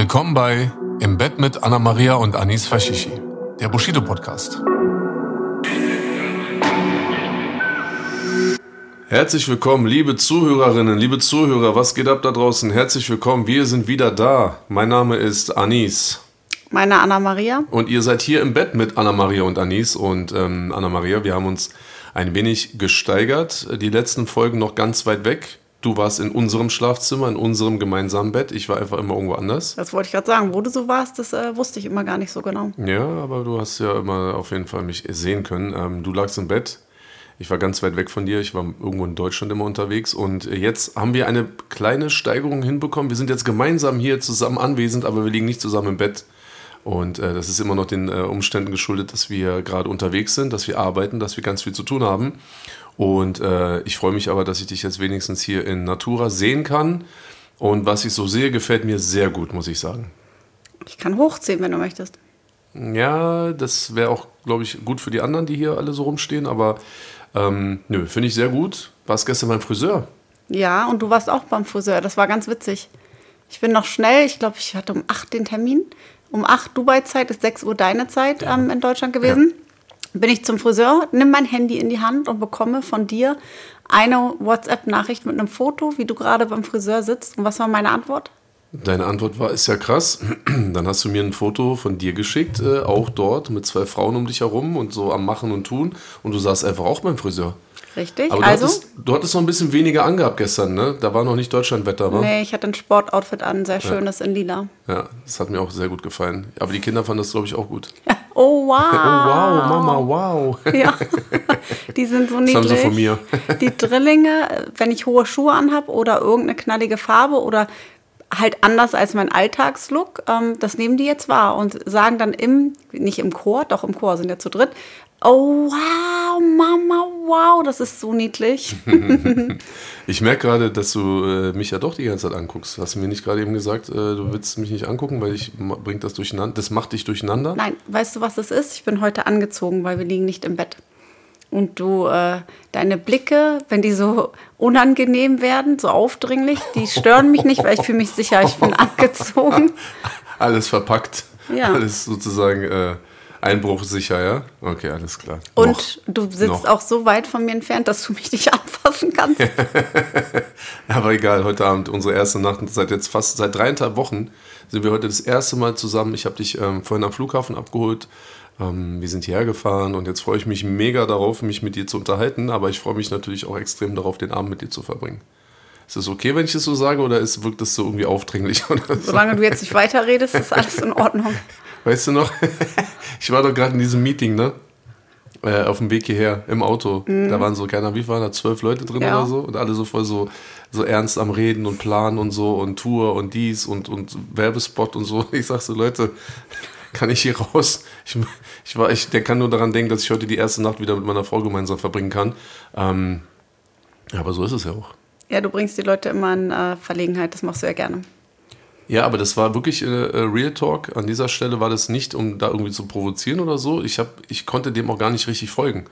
Willkommen bei Im Bett mit Anna Maria und Anis Fashishi, der Bushido Podcast. Herzlich willkommen, liebe Zuhörerinnen, liebe Zuhörer, was geht ab da draußen? Herzlich willkommen, wir sind wieder da. Mein Name ist Anis. Meine Anna Maria. Und ihr seid hier im Bett mit Anna Maria und Anis. Und ähm, Anna Maria, wir haben uns ein wenig gesteigert. Die letzten Folgen noch ganz weit weg. Du warst in unserem Schlafzimmer, in unserem gemeinsamen Bett. Ich war einfach immer irgendwo anders. Das wollte ich gerade sagen. Wo du so warst, das äh, wusste ich immer gar nicht so genau. Ja, aber du hast ja immer auf jeden Fall mich sehen können. Ähm, du lagst im Bett. Ich war ganz weit weg von dir. Ich war irgendwo in Deutschland immer unterwegs. Und jetzt haben wir eine kleine Steigerung hinbekommen. Wir sind jetzt gemeinsam hier zusammen anwesend, aber wir liegen nicht zusammen im Bett. Und äh, das ist immer noch den äh, Umständen geschuldet, dass wir gerade unterwegs sind, dass wir arbeiten, dass wir ganz viel zu tun haben. Und äh, ich freue mich aber, dass ich dich jetzt wenigstens hier in Natura sehen kann. Und was ich so sehe, gefällt mir sehr gut, muss ich sagen. Ich kann hochziehen, wenn du möchtest. Ja, das wäre auch, glaube ich, gut für die anderen, die hier alle so rumstehen. Aber ähm, nö, finde ich sehr gut. Warst gestern beim Friseur? Ja, und du warst auch beim Friseur. Das war ganz witzig. Ich bin noch schnell, ich glaube, ich hatte um 8 den Termin. Um 8 Dubai-Zeit ist 6 Uhr deine Zeit ähm, in Deutschland gewesen. Ja. Bin ich zum Friseur, nimm mein Handy in die Hand und bekomme von dir eine WhatsApp-Nachricht mit einem Foto, wie du gerade beim Friseur sitzt. Und was war meine Antwort? Deine Antwort war, ist ja krass. Dann hast du mir ein Foto von dir geschickt, äh, auch dort mit zwei Frauen um dich herum und so am Machen und Tun. Und du saßt einfach auch beim Friseur. Richtig. Aber du, also, hattest, du hattest noch ein bisschen weniger angehabt gestern, ne? Da war noch nicht Deutschlandwetter, wa? Nee, ich hatte ein Sportoutfit an, sehr schönes ja. in lila. Ja, das hat mir auch sehr gut gefallen. Aber die Kinder fanden das, glaube ich, auch gut. Oh, wow. oh, wow, Mama, wow. Ja, die sind so niedlich. Das haben sie von mir. Die Drillinge, wenn ich hohe Schuhe anhabe oder irgendeine knallige Farbe oder halt anders als mein Alltagslook. Ähm, das nehmen die jetzt wahr und sagen dann im, nicht im Chor, doch im Chor sind ja zu dritt, oh wow, Mama, wow, das ist so niedlich. ich merke gerade, dass du äh, mich ja doch die ganze Zeit anguckst. Hast du mir nicht gerade eben gesagt, äh, du willst mich nicht angucken, weil ich bringt das durcheinander, das macht dich durcheinander? Nein, weißt du, was das ist? Ich bin heute angezogen, weil wir liegen nicht im Bett und du äh, deine Blicke, wenn die so unangenehm werden, so aufdringlich, die stören mich nicht, weil ich fühle mich sicher, ich bin angezogen. Alles verpackt. Ja. Alles sozusagen äh, einbruchsicher, ja? Okay, alles klar. Und Noch. du sitzt Noch. auch so weit von mir entfernt, dass du mich nicht anfassen kannst. Aber egal, heute Abend unsere erste Nacht, seit jetzt fast seit dreieinhalb Wochen sind wir heute das erste Mal zusammen. Ich habe dich ähm, vorhin am Flughafen abgeholt ähm, wir sind hierher gefahren und jetzt freue ich mich mega darauf, mich mit dir zu unterhalten, aber ich freue mich natürlich auch extrem darauf, den Abend mit dir zu verbringen. Ist das okay, wenn ich das so sage, oder ist, wirkt das so irgendwie aufdringlich? Oder so? Solange du jetzt nicht weiterredest, ist alles in Ordnung. Weißt du noch, ich war doch gerade in diesem Meeting, ne? Äh, auf dem Weg hierher im Auto. Mhm. Da waren so, keiner, wie waren da, zwölf Leute drin ja. oder so? Und alle so voll so, so ernst am Reden und Planen und so und Tour und dies und, und Werbespot und so. Ich sag so, Leute, kann ich hier raus. Ich, ich, war, ich, der kann nur daran denken, dass ich heute die erste Nacht wieder mit meiner Frau gemeinsam verbringen kann. Ähm, aber so ist es ja auch. Ja, du bringst die Leute immer in äh, Verlegenheit, das machst du ja gerne. Ja, aber das war wirklich äh, äh, Real Talk. An dieser Stelle war das nicht, um da irgendwie zu provozieren oder so. Ich, hab, ich konnte dem auch gar nicht richtig folgen.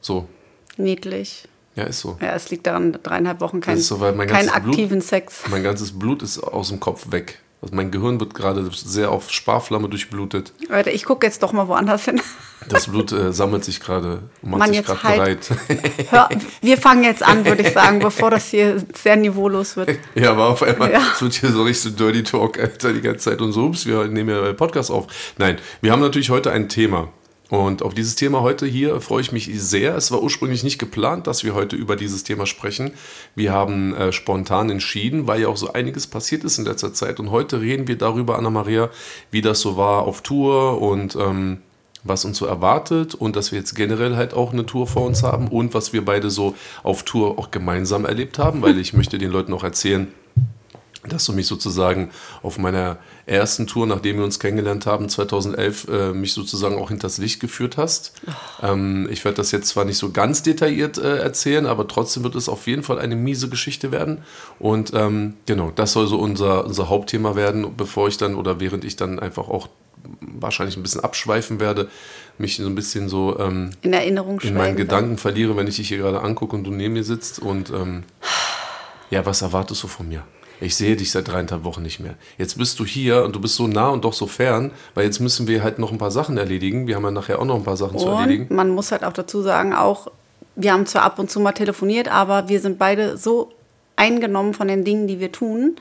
So. Niedlich. Ja, ist so. Ja, es liegt daran, dreieinhalb Wochen kein, so, keinen aktiven Blut, Sex. Mein ganzes Blut ist aus dem Kopf weg. Also mein Gehirn wird gerade sehr auf Sparflamme durchblutet. Leute, ich gucke jetzt doch mal woanders hin. Das Blut äh, sammelt sich gerade und macht Mann, sich gerade halt, bereit. Hör, wir fangen jetzt an, würde ich sagen, bevor das hier sehr niveaulos wird. Ja, aber auf einmal ja. es wird hier so richtig so Dirty Talk Alter, die ganze Zeit und so, ups, wir nehmen ja Podcast auf. Nein, wir haben natürlich heute ein Thema. Und auf dieses Thema heute hier freue ich mich sehr. Es war ursprünglich nicht geplant, dass wir heute über dieses Thema sprechen. Wir haben äh, spontan entschieden, weil ja auch so einiges passiert ist in letzter Zeit. Und heute reden wir darüber, Anna-Maria, wie das so war auf Tour und ähm, was uns so erwartet und dass wir jetzt generell halt auch eine Tour vor uns haben und was wir beide so auf Tour auch gemeinsam erlebt haben, weil ich möchte den Leuten auch erzählen, dass du mich sozusagen auf meiner ersten Tour, nachdem wir uns kennengelernt haben, 2011, äh, mich sozusagen auch hinters Licht geführt hast. Oh. Ähm, ich werde das jetzt zwar nicht so ganz detailliert äh, erzählen, aber trotzdem wird es auf jeden Fall eine miese Geschichte werden. Und ähm, genau, das soll so unser, unser Hauptthema werden, bevor ich dann oder während ich dann einfach auch wahrscheinlich ein bisschen abschweifen werde, mich so ein bisschen so ähm, in Erinnerung in meinen Gedanken verliere, wenn ich dich hier gerade angucke und du neben mir sitzt. Und ähm, ja, was erwartest du von mir? Ich sehe dich seit dreieinhalb Wochen nicht mehr. Jetzt bist du hier und du bist so nah und doch so fern, weil jetzt müssen wir halt noch ein paar Sachen erledigen. Wir haben ja nachher auch noch ein paar Sachen und zu erledigen. Man muss halt auch dazu sagen, auch wir haben zwar ab und zu mal telefoniert, aber wir sind beide so eingenommen von den Dingen, die wir tun,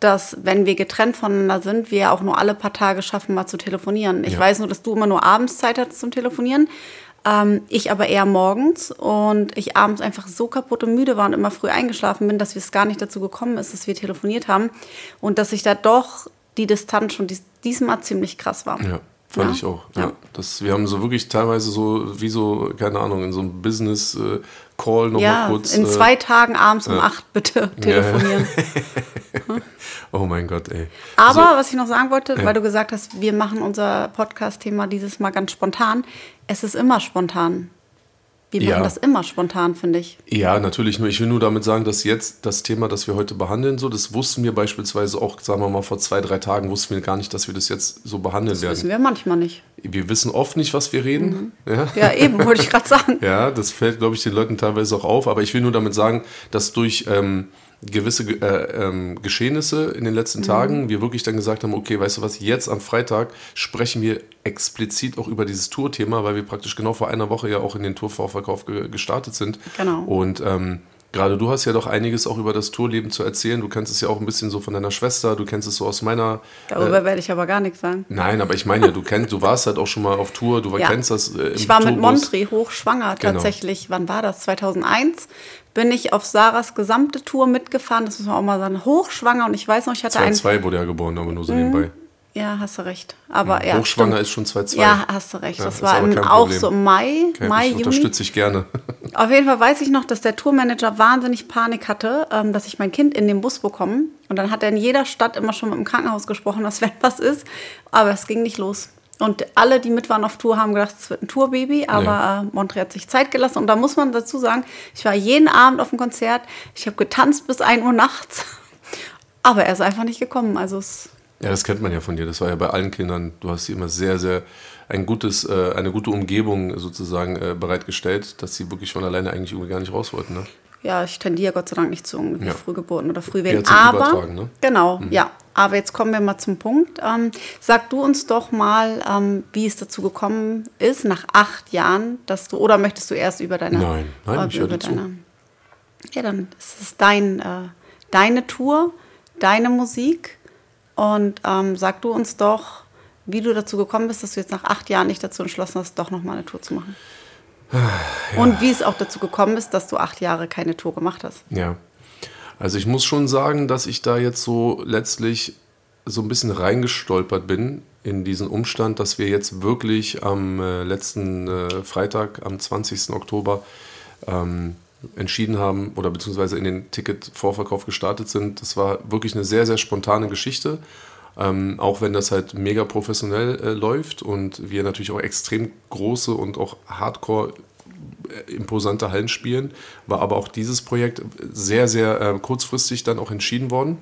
dass wenn wir getrennt voneinander sind, wir auch nur alle paar Tage schaffen, mal zu telefonieren. Ich ja. weiß nur, dass du immer nur abends Zeit hast zum Telefonieren. Ähm, ich aber eher morgens und ich abends einfach so kaputt und müde war und immer früh eingeschlafen bin, dass es gar nicht dazu gekommen ist, dass wir telefoniert haben und dass ich da doch die Distanz schon dies, diesmal ziemlich krass war. Ja. Fand ja? ich auch. Ja. ja. Das, wir haben so wirklich teilweise so, wie so, keine Ahnung, in so einem Business-Call äh, nochmal ja, kurz. In äh, zwei Tagen abends um acht bitte telefonieren. oh mein Gott, ey. Aber so, was ich noch sagen wollte, weil du gesagt hast, wir machen unser Podcast-Thema dieses Mal ganz spontan. Es ist immer spontan. Wir machen ja. das immer spontan, finde ich. Ja, natürlich. Nur ich will nur damit sagen, dass jetzt das Thema, das wir heute behandeln, so, das wussten wir beispielsweise auch, sagen wir mal, vor zwei, drei Tagen wussten wir gar nicht, dass wir das jetzt so behandeln das werden. Das wissen wir manchmal nicht. Wir wissen oft nicht, was wir reden. Mhm. Ja. ja. eben, wollte ich gerade sagen. ja, das fällt, glaube ich, den Leuten teilweise auch auf. Aber ich will nur damit sagen, dass durch ähm, gewisse äh, ähm, Geschehnisse in den letzten mhm. Tagen wir wirklich dann gesagt haben, okay, weißt du was, jetzt am Freitag sprechen wir explizit auch über dieses Tourthema, weil wir praktisch genau vor einer Woche ja auch in den Tourvorverkauf ge gestartet sind. Genau. Und ähm, Gerade du hast ja doch einiges auch über das Tourleben zu erzählen. Du kennst es ja auch ein bisschen so von deiner Schwester, du kennst es so aus meiner. Darüber äh, werde ich aber gar nichts sagen. Nein, aber ich meine ja, du kennst, du warst halt auch schon mal auf Tour, du ja. kennst das. Äh, ich war Tourbus. mit Montri hochschwanger genau. tatsächlich. Wann war das? 2001 bin ich auf Sarahs gesamte Tour mitgefahren. Das muss man auch mal sagen. Hochschwanger und ich weiß noch, ich hatte 2 2 wurde ja geboren, aber nur so nebenbei. Ja, hast du recht. Aber ja, Hochschwanger ist schon 2,2. Ja, hast du recht. Das ja, war im, auch so im Mai, okay, Mai, Juni. unterstütze ich gerne. Auf jeden Fall weiß ich noch, dass der Tourmanager wahnsinnig Panik hatte, ähm, dass ich mein Kind in den Bus bekomme. Und dann hat er in jeder Stadt immer schon mit dem Krankenhaus gesprochen, dass wenn was ist. Aber es ging nicht los. Und alle, die mit waren auf Tour, haben gedacht, es wird ein Tourbaby. Aber ja. äh, Montre hat sich Zeit gelassen. Und da muss man dazu sagen, ich war jeden Abend auf dem Konzert. Ich habe getanzt bis 1 Uhr nachts. Aber er ist einfach nicht gekommen. Also es ja, das kennt man ja von dir. Das war ja bei allen Kindern. Du hast sie immer sehr, sehr ein gutes, äh, eine gute Umgebung sozusagen äh, bereitgestellt, dass sie wirklich von alleine eigentlich irgendwie gar nicht raus wollten. Ne? Ja, ich tendiere Gott sei Dank nicht zu irgendwie ja. Frühgeburten oder Frühwehen. Aber ne? genau, mhm. ja. Aber jetzt kommen wir mal zum Punkt. Ähm, sag du uns doch mal, ähm, wie es dazu gekommen ist, nach acht Jahren, dass du, oder möchtest du erst über deine... Nein, nein, ich über deine, Ja, dann ist es dein, äh, deine Tour, deine Musik und ähm, sag du uns doch, wie du dazu gekommen bist, dass du jetzt nach acht Jahren nicht dazu entschlossen hast, doch nochmal eine Tour zu machen. Ja. Und wie es auch dazu gekommen ist, dass du acht Jahre keine Tour gemacht hast. Ja. Also ich muss schon sagen, dass ich da jetzt so letztlich so ein bisschen reingestolpert bin in diesen Umstand, dass wir jetzt wirklich am äh, letzten äh, Freitag, am 20. Oktober, ähm, entschieden haben oder beziehungsweise in den Ticket-Vorverkauf gestartet sind. Das war wirklich eine sehr, sehr spontane Geschichte. Ähm, auch wenn das halt mega professionell äh, läuft und wir natürlich auch extrem große und auch hardcore äh, imposante Hallen spielen, war aber auch dieses Projekt sehr, sehr äh, kurzfristig dann auch entschieden worden.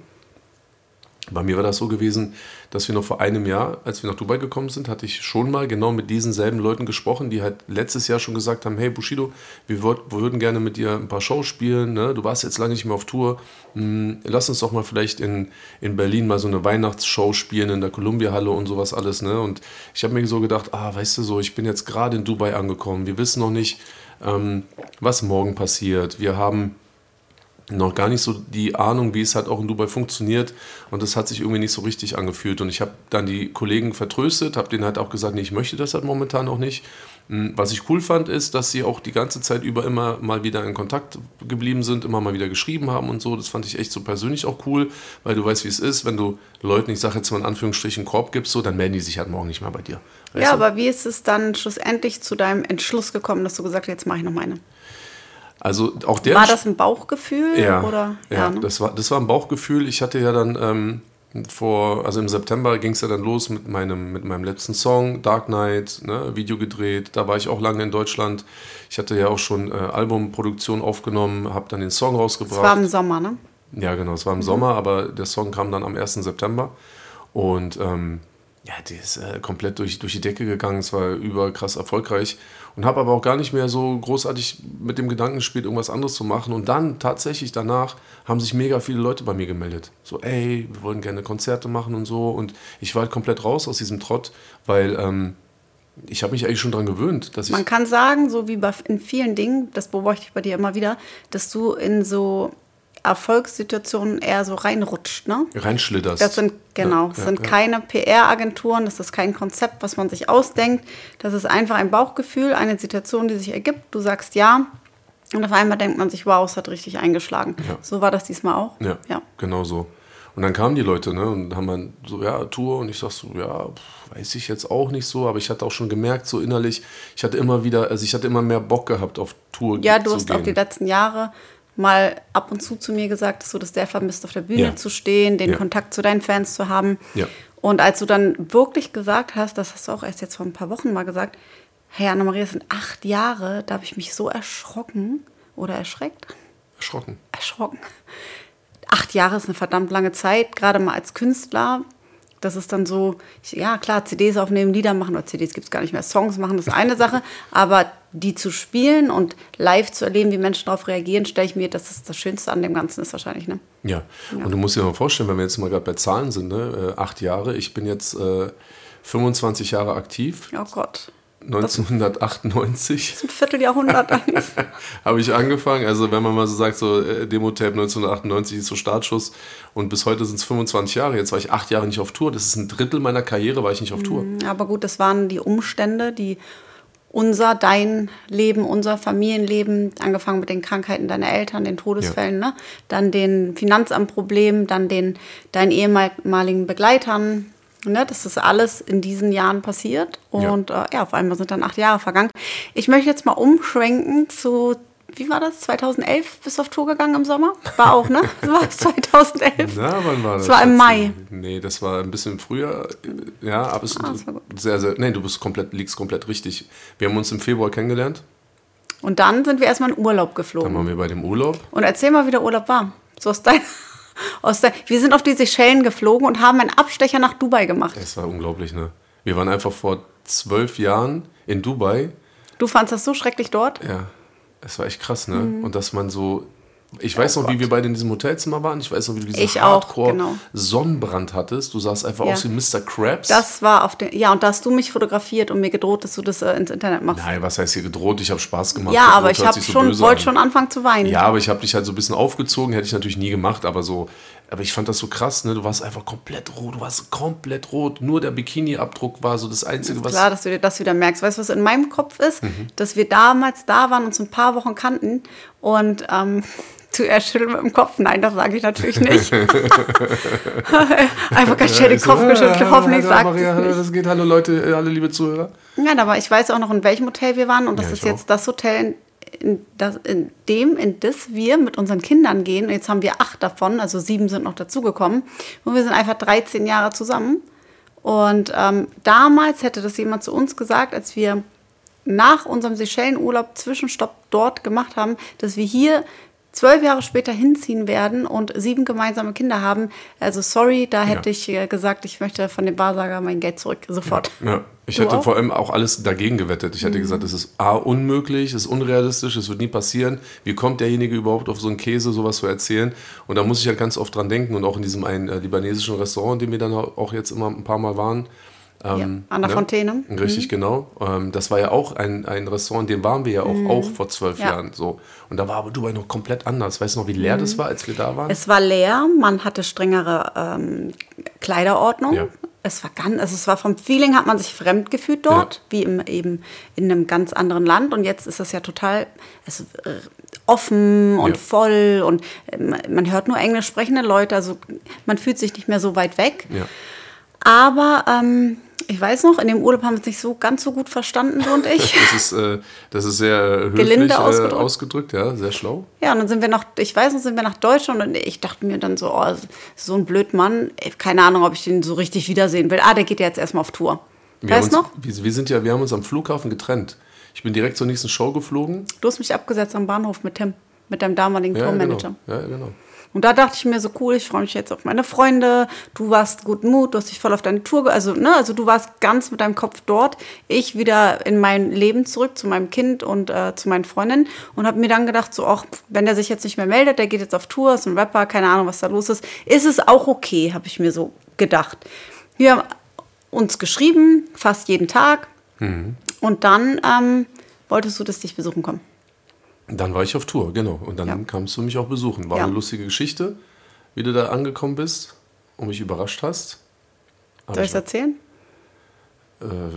Bei mir war das so gewesen, dass wir noch vor einem Jahr, als wir nach Dubai gekommen sind, hatte ich schon mal genau mit diesen selben Leuten gesprochen, die halt letztes Jahr schon gesagt haben, hey Bushido, wir, wir würden gerne mit dir ein paar Shows spielen, ne? du warst jetzt lange nicht mehr auf Tour, hm, lass uns doch mal vielleicht in, in Berlin mal so eine Weihnachtsshow spielen in der Columbia-Halle und sowas alles. Ne? Und ich habe mir so gedacht, ah, weißt du so, ich bin jetzt gerade in Dubai angekommen, wir wissen noch nicht, ähm, was morgen passiert, wir haben noch gar nicht so die Ahnung, wie es halt auch in Dubai funktioniert. Und das hat sich irgendwie nicht so richtig angefühlt. Und ich habe dann die Kollegen vertröstet, habe denen halt auch gesagt, nee, ich möchte das halt momentan auch nicht. Hm, Was ich cool fand, ist, dass sie auch die ganze Zeit über immer mal wieder in Kontakt geblieben sind, immer mal wieder geschrieben haben und so. Das fand ich echt so persönlich auch cool, weil du weißt, wie es ist, wenn du Leuten, ich sage jetzt mal in Anführungsstrichen, Korb gibst, so, dann melden die sich halt morgen nicht mehr bei dir. Weißt Ja, du? aber wie ist es dann schlussendlich zu deinem Entschluss gekommen, dass du gesagt hast, jetzt mache ich noch meine? Also auch der War das ein Bauchgefühl? Ja, Oder? ja, ne? das, war, das war ein Bauchgefühl. Ich hatte ja dann ähm, vor, also im September ging es ja dann los mit meinem, mit meinem letzten Song, Dark Knight, ne, Video gedreht. Da war ich auch lange in Deutschland. Ich hatte ja auch schon äh, Albumproduktion aufgenommen, habe dann den Song rausgebracht. war im Sommer, ne? Ja, genau, es war im Sommer, aber der Song kam dann am 1. September. Und ähm, ja, die ist äh, komplett durch, durch die Decke gegangen. Es war überkrass erfolgreich. Und habe aber auch gar nicht mehr so großartig mit dem Gedanken gespielt, irgendwas anderes zu machen. Und dann tatsächlich danach haben sich mega viele Leute bei mir gemeldet. So, ey, wir wollen gerne Konzerte machen und so. Und ich war halt komplett raus aus diesem Trott, weil ähm, ich habe mich eigentlich schon daran gewöhnt, dass ich. Man kann sagen, so wie bei, in vielen Dingen, das beobachte ich bei dir immer wieder, dass du in so Erfolgssituationen eher so reinrutscht, ne? reinschlitterst. Das sind, genau, Ja, das ja, sind ja. keine PR-Agenturen, das ist kein Konzept, was man sich ausdenkt. Das ist einfach ein Bauchgefühl, eine Situation, die sich ergibt. Du sagst ja und auf einmal denkt man sich, wow, es hat richtig eingeschlagen. Ja. So war das diesmal auch. Ja, ja. genau so. Und dann kamen die Leute, ne, und haben dann so, ja, Tour, und ich sag so, ja, weiß ich jetzt auch nicht so, aber ich hatte auch schon gemerkt, so innerlich, ich hatte immer wieder, also ich hatte immer mehr Bock gehabt auf Tour Ja, du hast auch die letzten Jahre mal ab und zu zu mir gesagt, dass du das sehr vermisst, auf der Bühne Ja. zu stehen, den Ja. Kontakt zu deinen Fans zu haben. Ja. Und als du dann wirklich gesagt hast, das hast du auch erst jetzt vor ein paar Wochen mal gesagt, hey Annemarie, es sind acht Jahre, da habe ich mich so erschrocken oder erschreckt, Erschrocken. erschrocken. Acht Jahre ist eine verdammt lange Zeit, gerade mal als Künstler. Das ist dann so, ja klar, CDs aufnehmen, Lieder machen, oder CDs gibt es gar nicht mehr, Songs machen, das ist eine Sache. Aber die zu spielen und live zu erleben, wie Menschen darauf reagieren, stelle ich mir, das ist das Schönste an dem Ganzen ist wahrscheinlich. Ne? Ja. und du musst dir mal vorstellen, wenn wir jetzt mal gerade bei Zahlen sind, ne, äh, acht Jahre, ich bin jetzt äh, 25 Jahre aktiv. Oh Gott, 1998 das ist ein Vierteljahrhundert habe ich angefangen. Also wenn man mal so sagt, so äh, Demo-Tape 1998 ist so Startschuss und bis heute sind es 25 Jahre. Jetzt war ich acht Jahre nicht auf Tour. Das ist ein Drittel meiner Karriere, war ich nicht auf Tour. Aber gut, das waren die Umstände, die unser, dein Leben, unser Familienleben, angefangen mit den Krankheiten deiner Eltern, den Todesfällen, ne? dann den Finanzamtproblemen, dann den deinen ehemaligen Begleitern. Ne? Das ist alles in diesen Jahren passiert. Und ja. Äh, ja, auf einmal sind dann acht Jahre vergangen. Ich möchte jetzt mal umschwenken zu, wie war das? 2011 bist du auf Tour gegangen im Sommer? War auch, ne? Das war 2011. Na, wann war das? Das war im? Mai. Nee, das war ein bisschen früher. Ja, aber es Ah, sehr, sehr. Nee, du bist komplett, liegst komplett richtig. Wir haben uns im Februar kennengelernt. Und dann sind wir erstmal in Urlaub Dann geflogen. waren wir bei dem Urlaub. Und erzähl mal, wie der Urlaub war. So aus dein, aus dein, wir sind auf die Seychellen geflogen und haben einen Abstecher nach Dubai gemacht. Es war unglaublich, ne? Wir waren einfach vor zwölf Jahren in Dubai. Du fandst das so schrecklich dort? Ja, es war echt krass, ne? Mhm. Und dass man so. Ich weiß noch, wie wir beide in diesem Hotelzimmer waren. Ich weiß noch, wie du diesen Oh Ich auch, Hardcore genau. Sonnenbrand hattest. Du sahst einfach Ja. aus wie Mr. Krabs. Das war auf den. Ja, und da hast du mich fotografiert und mir gedroht, dass du das äh, ins Internet machst. Nein, was heißt hier gedroht? Ich habe Spaß gemacht. ja, aber ich habe so schon, wollte an. schon anfangen zu weinen. Ja, aber ich habe dich halt so ein bisschen aufgezogen, hätte ich natürlich nie gemacht, aber so, aber ich fand das so krass, ne? Du warst einfach komplett rot, du warst komplett rot, nur der Bikini-Abdruck war so das Einzige, Ist was. klar, dass du dir das wieder merkst. Weißt du, was in meinem Kopf ist? Mhm. Dass wir damals da waren, uns ein paar Wochen kannten und ähm, zuerst schütteln mit dem Kopf. Nein, das sage ich natürlich nicht. Einfach ganz schnell den Kopf geschüttelt. äh, Hoffentlich sagt Maria, es nicht. Das geht, hallo Leute, äh, alle liebe Zuhörer. Nein, aber ich weiß auch noch, in welchem Hotel wir waren. Und das Ja, ist jetzt auch. das Hotel, in, das, in dem, in das wir mit unseren Kindern gehen. Und jetzt haben wir acht davon, also sieben sind noch dazugekommen. Und wir sind einfach 13 Jahre zusammen. Und ähm, damals hätte das jemand zu uns gesagt, als wir nach unserem Seychellenurlaub Zwischenstopp dort gemacht haben, dass wir hier zwölf Jahre später hinziehen werden und sieben gemeinsame Kinder haben. Also sorry, da hätte ich äh, gesagt, ich möchte von dem Wahrsager mein Geld zurück, sofort. Ja, ich Du hätte auch? vor allem auch alles dagegen gewettet. Ich hätte gesagt, es ist A, unmöglich, es ist unrealistisch, es wird nie passieren. Wie kommt derjenige überhaupt auf so einen Käse, sowas zu erzählen? Und da muss ich halt ganz oft dran denken und auch in diesem einen äh, libanesischen Restaurant, in dem wir dann auch jetzt immer ein paar Mal waren. Ja, Ähm, an der ne? Fontäne. Richtig, genau. Ähm, das war ja auch ein, ein Restaurant, in dem waren wir ja auch, auch vor zwölf Mhm. Ja. Jahren. So. Und da war aber Dubai noch komplett anders. Weißt du noch, wie leer das war, als wir da waren? Es war leer, man hatte strengere ähm, Kleiderordnung. Ja. es war ganz, also es war vom Feeling, hat man sich fremd gefühlt dort, Ja. wie im, eben in einem ganz anderen Land. Und jetzt ist das ja total es, äh, offen und Ja. voll und äh, man man hört nur englisch sprechende Leute, also man fühlt sich nicht mehr so weit weg. Ja. Aber ähm, ich weiß noch, in dem Urlaub haben wir uns nicht so ganz so gut verstanden, du und ich. Das ist, äh, das ist sehr äh, höflich Gelinde äh, ausgedrückt. ausgedrückt, ja, sehr schlau. Ja, und dann sind wir nach, ich weiß noch, sind wir nach Deutschland und ich dachte mir dann so, oh, so ein blöd Mann, ey, keine Ahnung, ob ich den so richtig wiedersehen will. Ah, der geht ja jetzt erstmal auf Tour. Wir weißt uns, noch? Wir, wir sind ja, wir haben uns am Flughafen getrennt. Ich bin direkt zur nächsten Show geflogen. Du hast mich abgesetzt am Bahnhof mit Tim, mit deinem damaligen Ja, Tourmanager. genau. Ja, genau. Und da dachte ich mir so cool, ich freue mich jetzt auf meine Freunde. Du warst guten Mut, du hast dich voll auf deine Tour, also ne, also du warst ganz mit deinem Kopf dort. Ich wieder in mein Leben zurück zu meinem Kind und äh, zu meinen Freundinnen und habe mir dann gedacht so, ach, wenn der sich jetzt nicht mehr meldet, der geht jetzt auf Tour, ist ein Rapper, keine Ahnung, was da los ist, ist es auch okay, habe ich mir so gedacht. Wir haben uns geschrieben, fast jeden Tag. Und dann ähm, wolltest du, dass ich dich besuchen komme. Dann war ich auf Tour, genau. Und dann Ja. kamst du mich auch besuchen. War Ja. eine lustige Geschichte, wie du da angekommen bist und mich überrascht hast. Aber Soll ich es erzählen?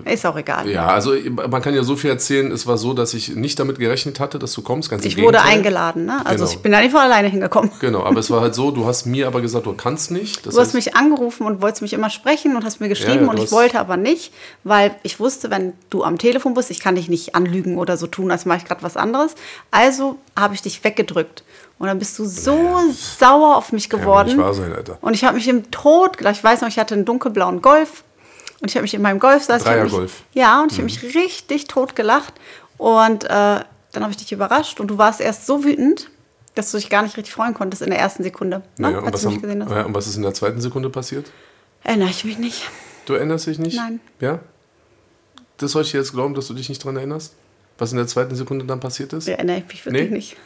Ist auch egal. Ja, also man kann ja so viel erzählen. Es war so, dass ich nicht damit gerechnet hatte, dass du kommst. Ganz Ich wurde eingeladen, ne? Also Genau. ich bin da nicht von alleine hingekommen. Genau, aber es war halt so, du hast mir aber gesagt, du kannst nicht. Das Du hast mich angerufen und wolltest mich immer sprechen und hast mir geschrieben Ja, ja, und ich wollte aber nicht, weil ich wusste, wenn du am Telefon bist, ich kann dich nicht anlügen oder so tun, als mache ich gerade was anderes. Also habe ich dich weggedrückt. Und dann bist du so sauer auf mich Ja, geworden. kann nicht wahr sein, Alter. Und ich habe mich im Tod. Ich weiß noch, ich hatte einen dunkelblauen Golf. Und ich habe mich in meinem Golf saß. ich hab mich-. Ja, und ich habe mich richtig tot gelacht. Und äh, dann habe ich dich überrascht. Und du warst erst so wütend, dass du dich gar nicht richtig freuen konntest in der ersten Sekunde, ne? Naja, und, was haben, ja, und was ist in der zweiten Sekunde passiert? Erinnere ich mich nicht. Du erinnerst dich nicht? Nein. Ja? Das soll ich dir jetzt glauben, dass du dich nicht dran erinnerst? Was in der zweiten Sekunde dann passiert ist? Erinnere ich mich wirklich Nee? nicht.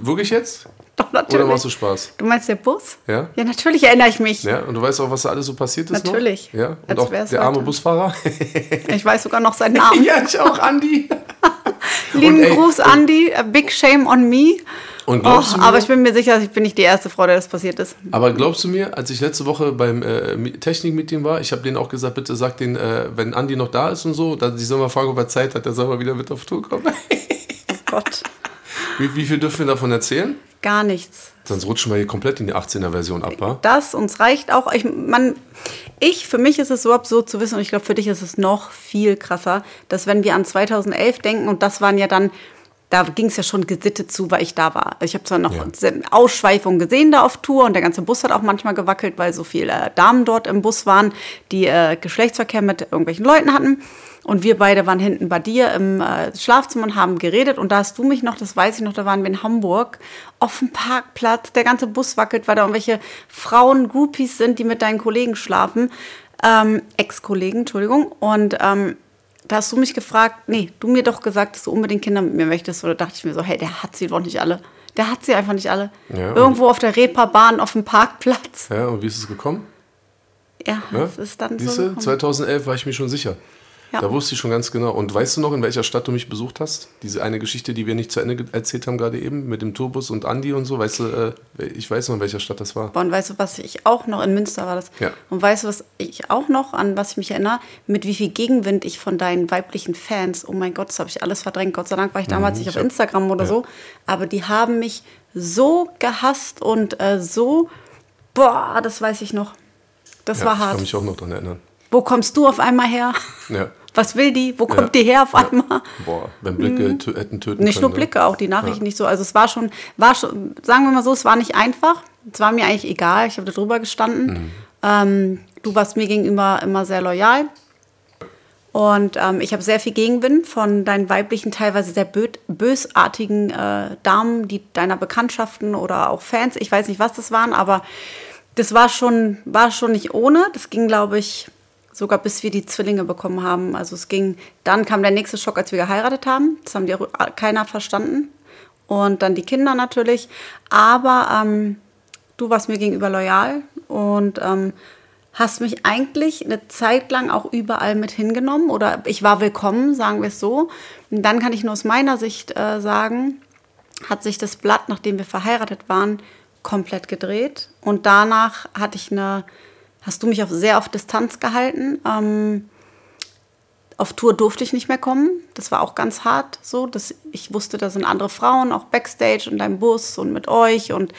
Wirklich jetzt? Doch, natürlich. Oder machst du Spaß? Du meinst der Bus? Ja? Ja, natürlich erinnere ich mich. Ja, und du weißt auch, was da alles so passiert ist Natürlich. noch? Ja, und Als auch der arme heute. Busfahrer? Ich weiß sogar noch seinen Namen. ja, ich auch, Andi. Lieben ey, Gruß, Andy. A big shame on me. Und glaubst du mir, aber ich bin mir sicher, ich bin nicht die erste Frau, der das passiert ist. aber glaubst du mir, als ich letzte Woche beim äh, Technikmeeting war, ich habe denen auch gesagt, bitte sag denen, äh, wenn Andi noch da ist und so, dann, die sollen mal fragen, ob er Zeit hat, der soll mal wieder mit auf Tour kommen. Oh Gott. Wie, wie viel dürfen wir davon erzählen? Gar nichts. Sonst rutschen wir hier komplett in die 18er-Version ab, wa? Das uns reicht auch. Ich, man, ich, für mich ist es so absurd zu wissen, und ich glaube, für dich ist es noch viel krasser, dass wenn wir an 2011 denken, und das waren ja dann, da ging es ja schon gesittet zu, weil ich da war. Ich habe zwar noch Ja. Ausschweifungen gesehen da auf Tour und der ganze Bus hat auch manchmal gewackelt, weil so viele äh, Damen dort im Bus waren, die äh, Geschlechtsverkehr mit irgendwelchen Leuten hatten. Und wir beide waren hinten bei dir im äh, Schlafzimmer und haben geredet. Und da hast du mich noch, das weiß ich noch, da waren wir in Hamburg, auf dem Parkplatz. Der ganze Bus wackelt, weil da irgendwelche Frauen Groupies sind, die mit deinen Kollegen schlafen. Ähm, Ex-Kollegen, Entschuldigung. Und ähm, da hast du mich gefragt, nee, du mir doch gesagt, dass du unbedingt Kinder mit mir möchtest. Oder dachte ich mir so, hey, der hat sie doch nicht alle. Der hat sie einfach nicht alle. Ja, Irgendwo auf der Reeperbahn auf dem Parkplatz. Ja, und wie ist es gekommen? Ja, Ja? das ist dann so. Siehste, gekommen. 2011 war ich mir schon sicher. Ja. Da wusste ich schon ganz genau. Und weißt du noch, in welcher Stadt du mich besucht hast? Diese eine Geschichte, die wir nicht zu Ende erzählt haben gerade eben, mit dem Tourbus und Andi und so. Weißt du, äh, ich weiß noch, in welcher Stadt das war. Boah, Und weißt du, was ich auch noch, in Münster war das. Ja. Und weißt du, was ich auch noch, an was ich mich erinnere, mit wie viel Gegenwind ich von deinen weiblichen Fans, oh mein Gott, das habe ich alles verdrängt. Gott sei Dank war ich damals nicht auf Mhm, ich hab- Instagram oder ja. so. Aber die haben mich so gehasst und äh, so, boah, das weiß ich noch. Das Ja, war Ich kann hart. mich auch noch daran erinnern. Wo kommst du auf einmal her? Ja. Was will die? Wo kommt Ja. die her auf einmal? Boah, wenn Blicke tö- hätten töten Mhm. Nicht können. nur ne? Blicke, auch die Nachrichten nicht so. Also es war schon, war schon, sagen wir mal so, es war nicht einfach. Es war mir eigentlich egal. Ich habe da drüber gestanden. Ähm, du warst mir gegenüber immer sehr loyal. Und ähm, ich habe sehr viel Gegenwind von deinen weiblichen, teilweise sehr bö bösartigen äh, Damen, die deiner Bekanntschaften oder auch Fans, ich weiß nicht, was das waren, aber das war schon, war schon nicht ohne. Das ging, glaube ich, sogar bis wir die Zwillinge bekommen haben. Also es ging, dann kam der nächste Schock, als wir geheiratet haben. Das haben die keiner verstanden. Und dann die Kinder natürlich. Aber ähm, du warst mir gegenüber loyal und ähm, hast mich eigentlich eine Zeit lang auch überall mit hingenommen oder ich war willkommen, sagen wir es so. Und dann kann ich nur aus meiner Sicht äh, sagen, hat sich das Blatt, nachdem wir verheiratet waren, komplett gedreht. Und danach hatte ich eine, hast du mich auf, sehr auf Distanz gehalten. Ähm, auf Tour durfte ich nicht mehr kommen. Das war auch ganz hart so. Dass ich wusste, da sind andere Frauen, auch Backstage in deinem Bus und mit euch. Und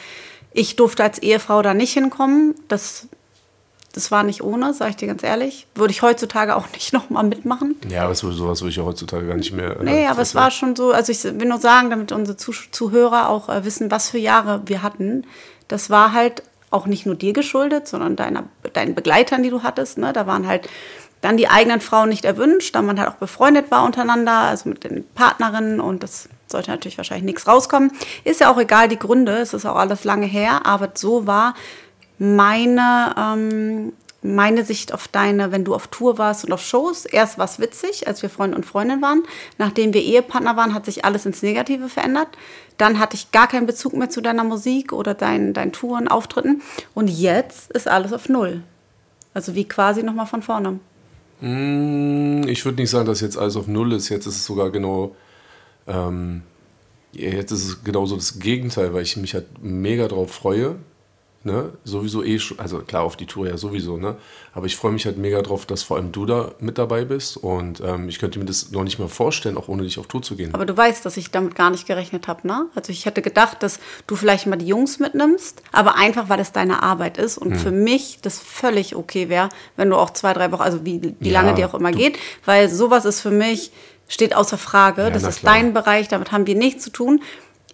ich durfte als Ehefrau da nicht hinkommen. Das, das war nicht ohne, sage ich dir ganz ehrlich. Würde ich heutzutage auch nicht nochmal mitmachen. Ja, aber sowas würde ich ja heutzutage gar nicht mehr. Äh, nee, aber es war schon so, also ich will nur sagen, damit unsere Zuh Zuhörer auch äh, wissen, was für Jahre wir hatten. Das war halt auch nicht nur dir geschuldet, sondern deiner, deinen Begleitern, die du hattest. Ne? Da waren halt dann die eigenen Frauen nicht erwünscht, da man halt auch befreundet war untereinander, also mit den Partnerinnen und das sollte natürlich wahrscheinlich nichts rauskommen. Ist ja auch egal, die Gründe, es ist auch alles lange her, aber so war meine, ähm, meine Sicht auf deine, wenn du auf Tour warst und auf Shows. Erst war es witzig, als wir Freunde und Freundin waren. Nachdem wir Ehepartner waren, hat sich alles ins Negative verändert. Dann hatte ich gar keinen Bezug mehr zu deiner Musik oder deinen, deinen Touren, Auftritten. Und jetzt ist alles auf Null. Also wie quasi nochmal von vorne. Mm, ich würde nicht sagen, dass jetzt alles auf Null ist. Jetzt ist es sogar genau, ähm, jetzt ist es genau so das Gegenteil, weil ich mich halt mega drauf freue. Ne? Sowieso eh, also klar auf die Tour ja sowieso, ne? Aber ich freue mich halt mega drauf, dass vor allem du da mit dabei bist und ähm, ich könnte mir das noch nicht mal vorstellen, auch ohne dich auf Tour zu gehen. Aber du weißt, dass ich damit gar nicht gerechnet habe, ne? Also ich hätte gedacht, dass du vielleicht mal die Jungs mitnimmst, aber einfach, weil es deine Arbeit ist und hm. für mich das völlig okay wäre, wenn du auch zwei, drei Wochen, also wie, wie ja, lange dir auch immer geht, weil sowas ist für mich, steht außer Frage, ja, das ist klar. dein Bereich, damit haben wir nichts zu tun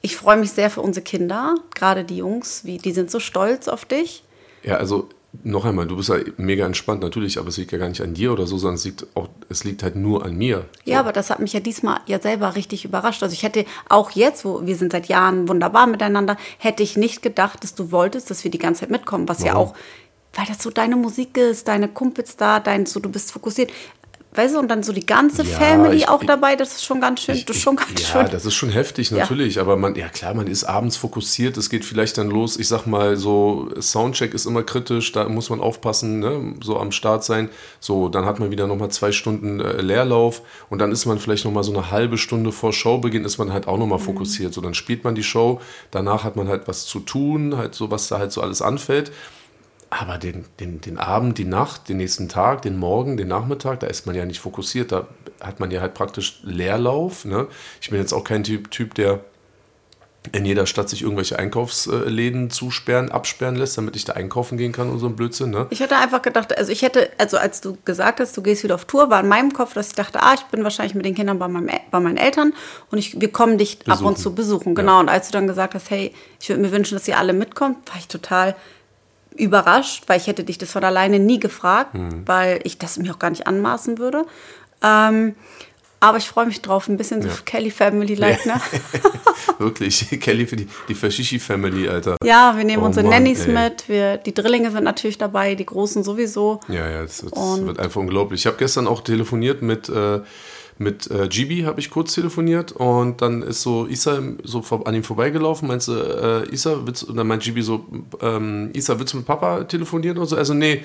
ich freue mich sehr für unsere Kinder, gerade die Jungs, wie, die sind so stolz auf dich. Ja, also noch einmal, du bist ja mega entspannt natürlich, aber es liegt ja gar nicht an dir oder so, sondern es liegt, auch, es liegt halt nur an mir. So. Ja, aber das hat mich ja diesmal ja selber richtig überrascht. Also ich hätte auch jetzt, wo wir sind seit Jahren wunderbar miteinander, hätte ich nicht gedacht, dass du wolltest, dass wir die ganze Zeit mitkommen, was Warum? ja auch weil das so deine Musik ist, deine Kumpels da, dein, so du bist fokussiert. Weißt du, und dann so die ganze ja, Family ich, auch dabei, das ist schon ganz schön. Ich, das ist schon ganz ja, schön. das ist schon heftig, natürlich. Ja. Aber man, ja klar, man ist abends fokussiert, es geht vielleicht dann los. Ich sag mal, so Soundcheck ist immer kritisch, da muss man aufpassen, ne? so am Start sein. So, dann hat man wieder nochmal zwei Stunden äh, Leerlauf und dann ist man vielleicht nochmal so eine halbe Stunde vor Showbeginn, ist man halt auch nochmal mhm. fokussiert. So, dann spielt man die Show, danach hat man halt was zu tun, halt so, was da halt so alles anfällt. Aber den, den, den Abend, die Nacht, den nächsten Tag, den Morgen, den Nachmittag, da ist man ja nicht fokussiert. Da hat man ja halt praktisch Leerlauf. Ne? Ich bin jetzt auch kein Typ, typ, der in jeder Stadt sich irgendwelche Einkaufsläden zusperren, absperren lässt, damit ich da einkaufen gehen kann und so ein Blödsinn. Ne? Ich hätte einfach gedacht, also ich hätte, also als du gesagt hast, du gehst wieder auf Tour, war in meinem Kopf, dass ich dachte, ah, ich bin wahrscheinlich mit den Kindern bei, meinem, bei meinen Eltern und ich, wir kommen dich besuchen. ab und zu besuchen. Genau. Ja. Und als du dann gesagt hast, hey, ich würde mir wünschen, dass ihr alle mitkommt, war ich total überrascht, weil ich hätte dich das von alleine nie gefragt, mhm. weil ich das mir auch gar nicht anmaßen würde. Ähm, aber ich freue mich drauf, ein bisschen so ja. Kelly Family-like, ne? Wirklich, Kelly für die, die Fashishi Family, Alter. Ja, wir nehmen oh, unsere Mann, Nannies ey. mit, wir, die Drillinge sind natürlich dabei, die Großen sowieso. Ja, ja, das, das wird einfach unglaublich. Ich habe gestern auch telefoniert mit äh, mit äh, Gibi habe ich kurz telefoniert und dann ist so Isa so an ihm vorbeigelaufen, meinte, äh, Isa, willst, und dann meint Gibi so, ähm, Isa, willst du mit Papa telefonieren oder so? Also, nee,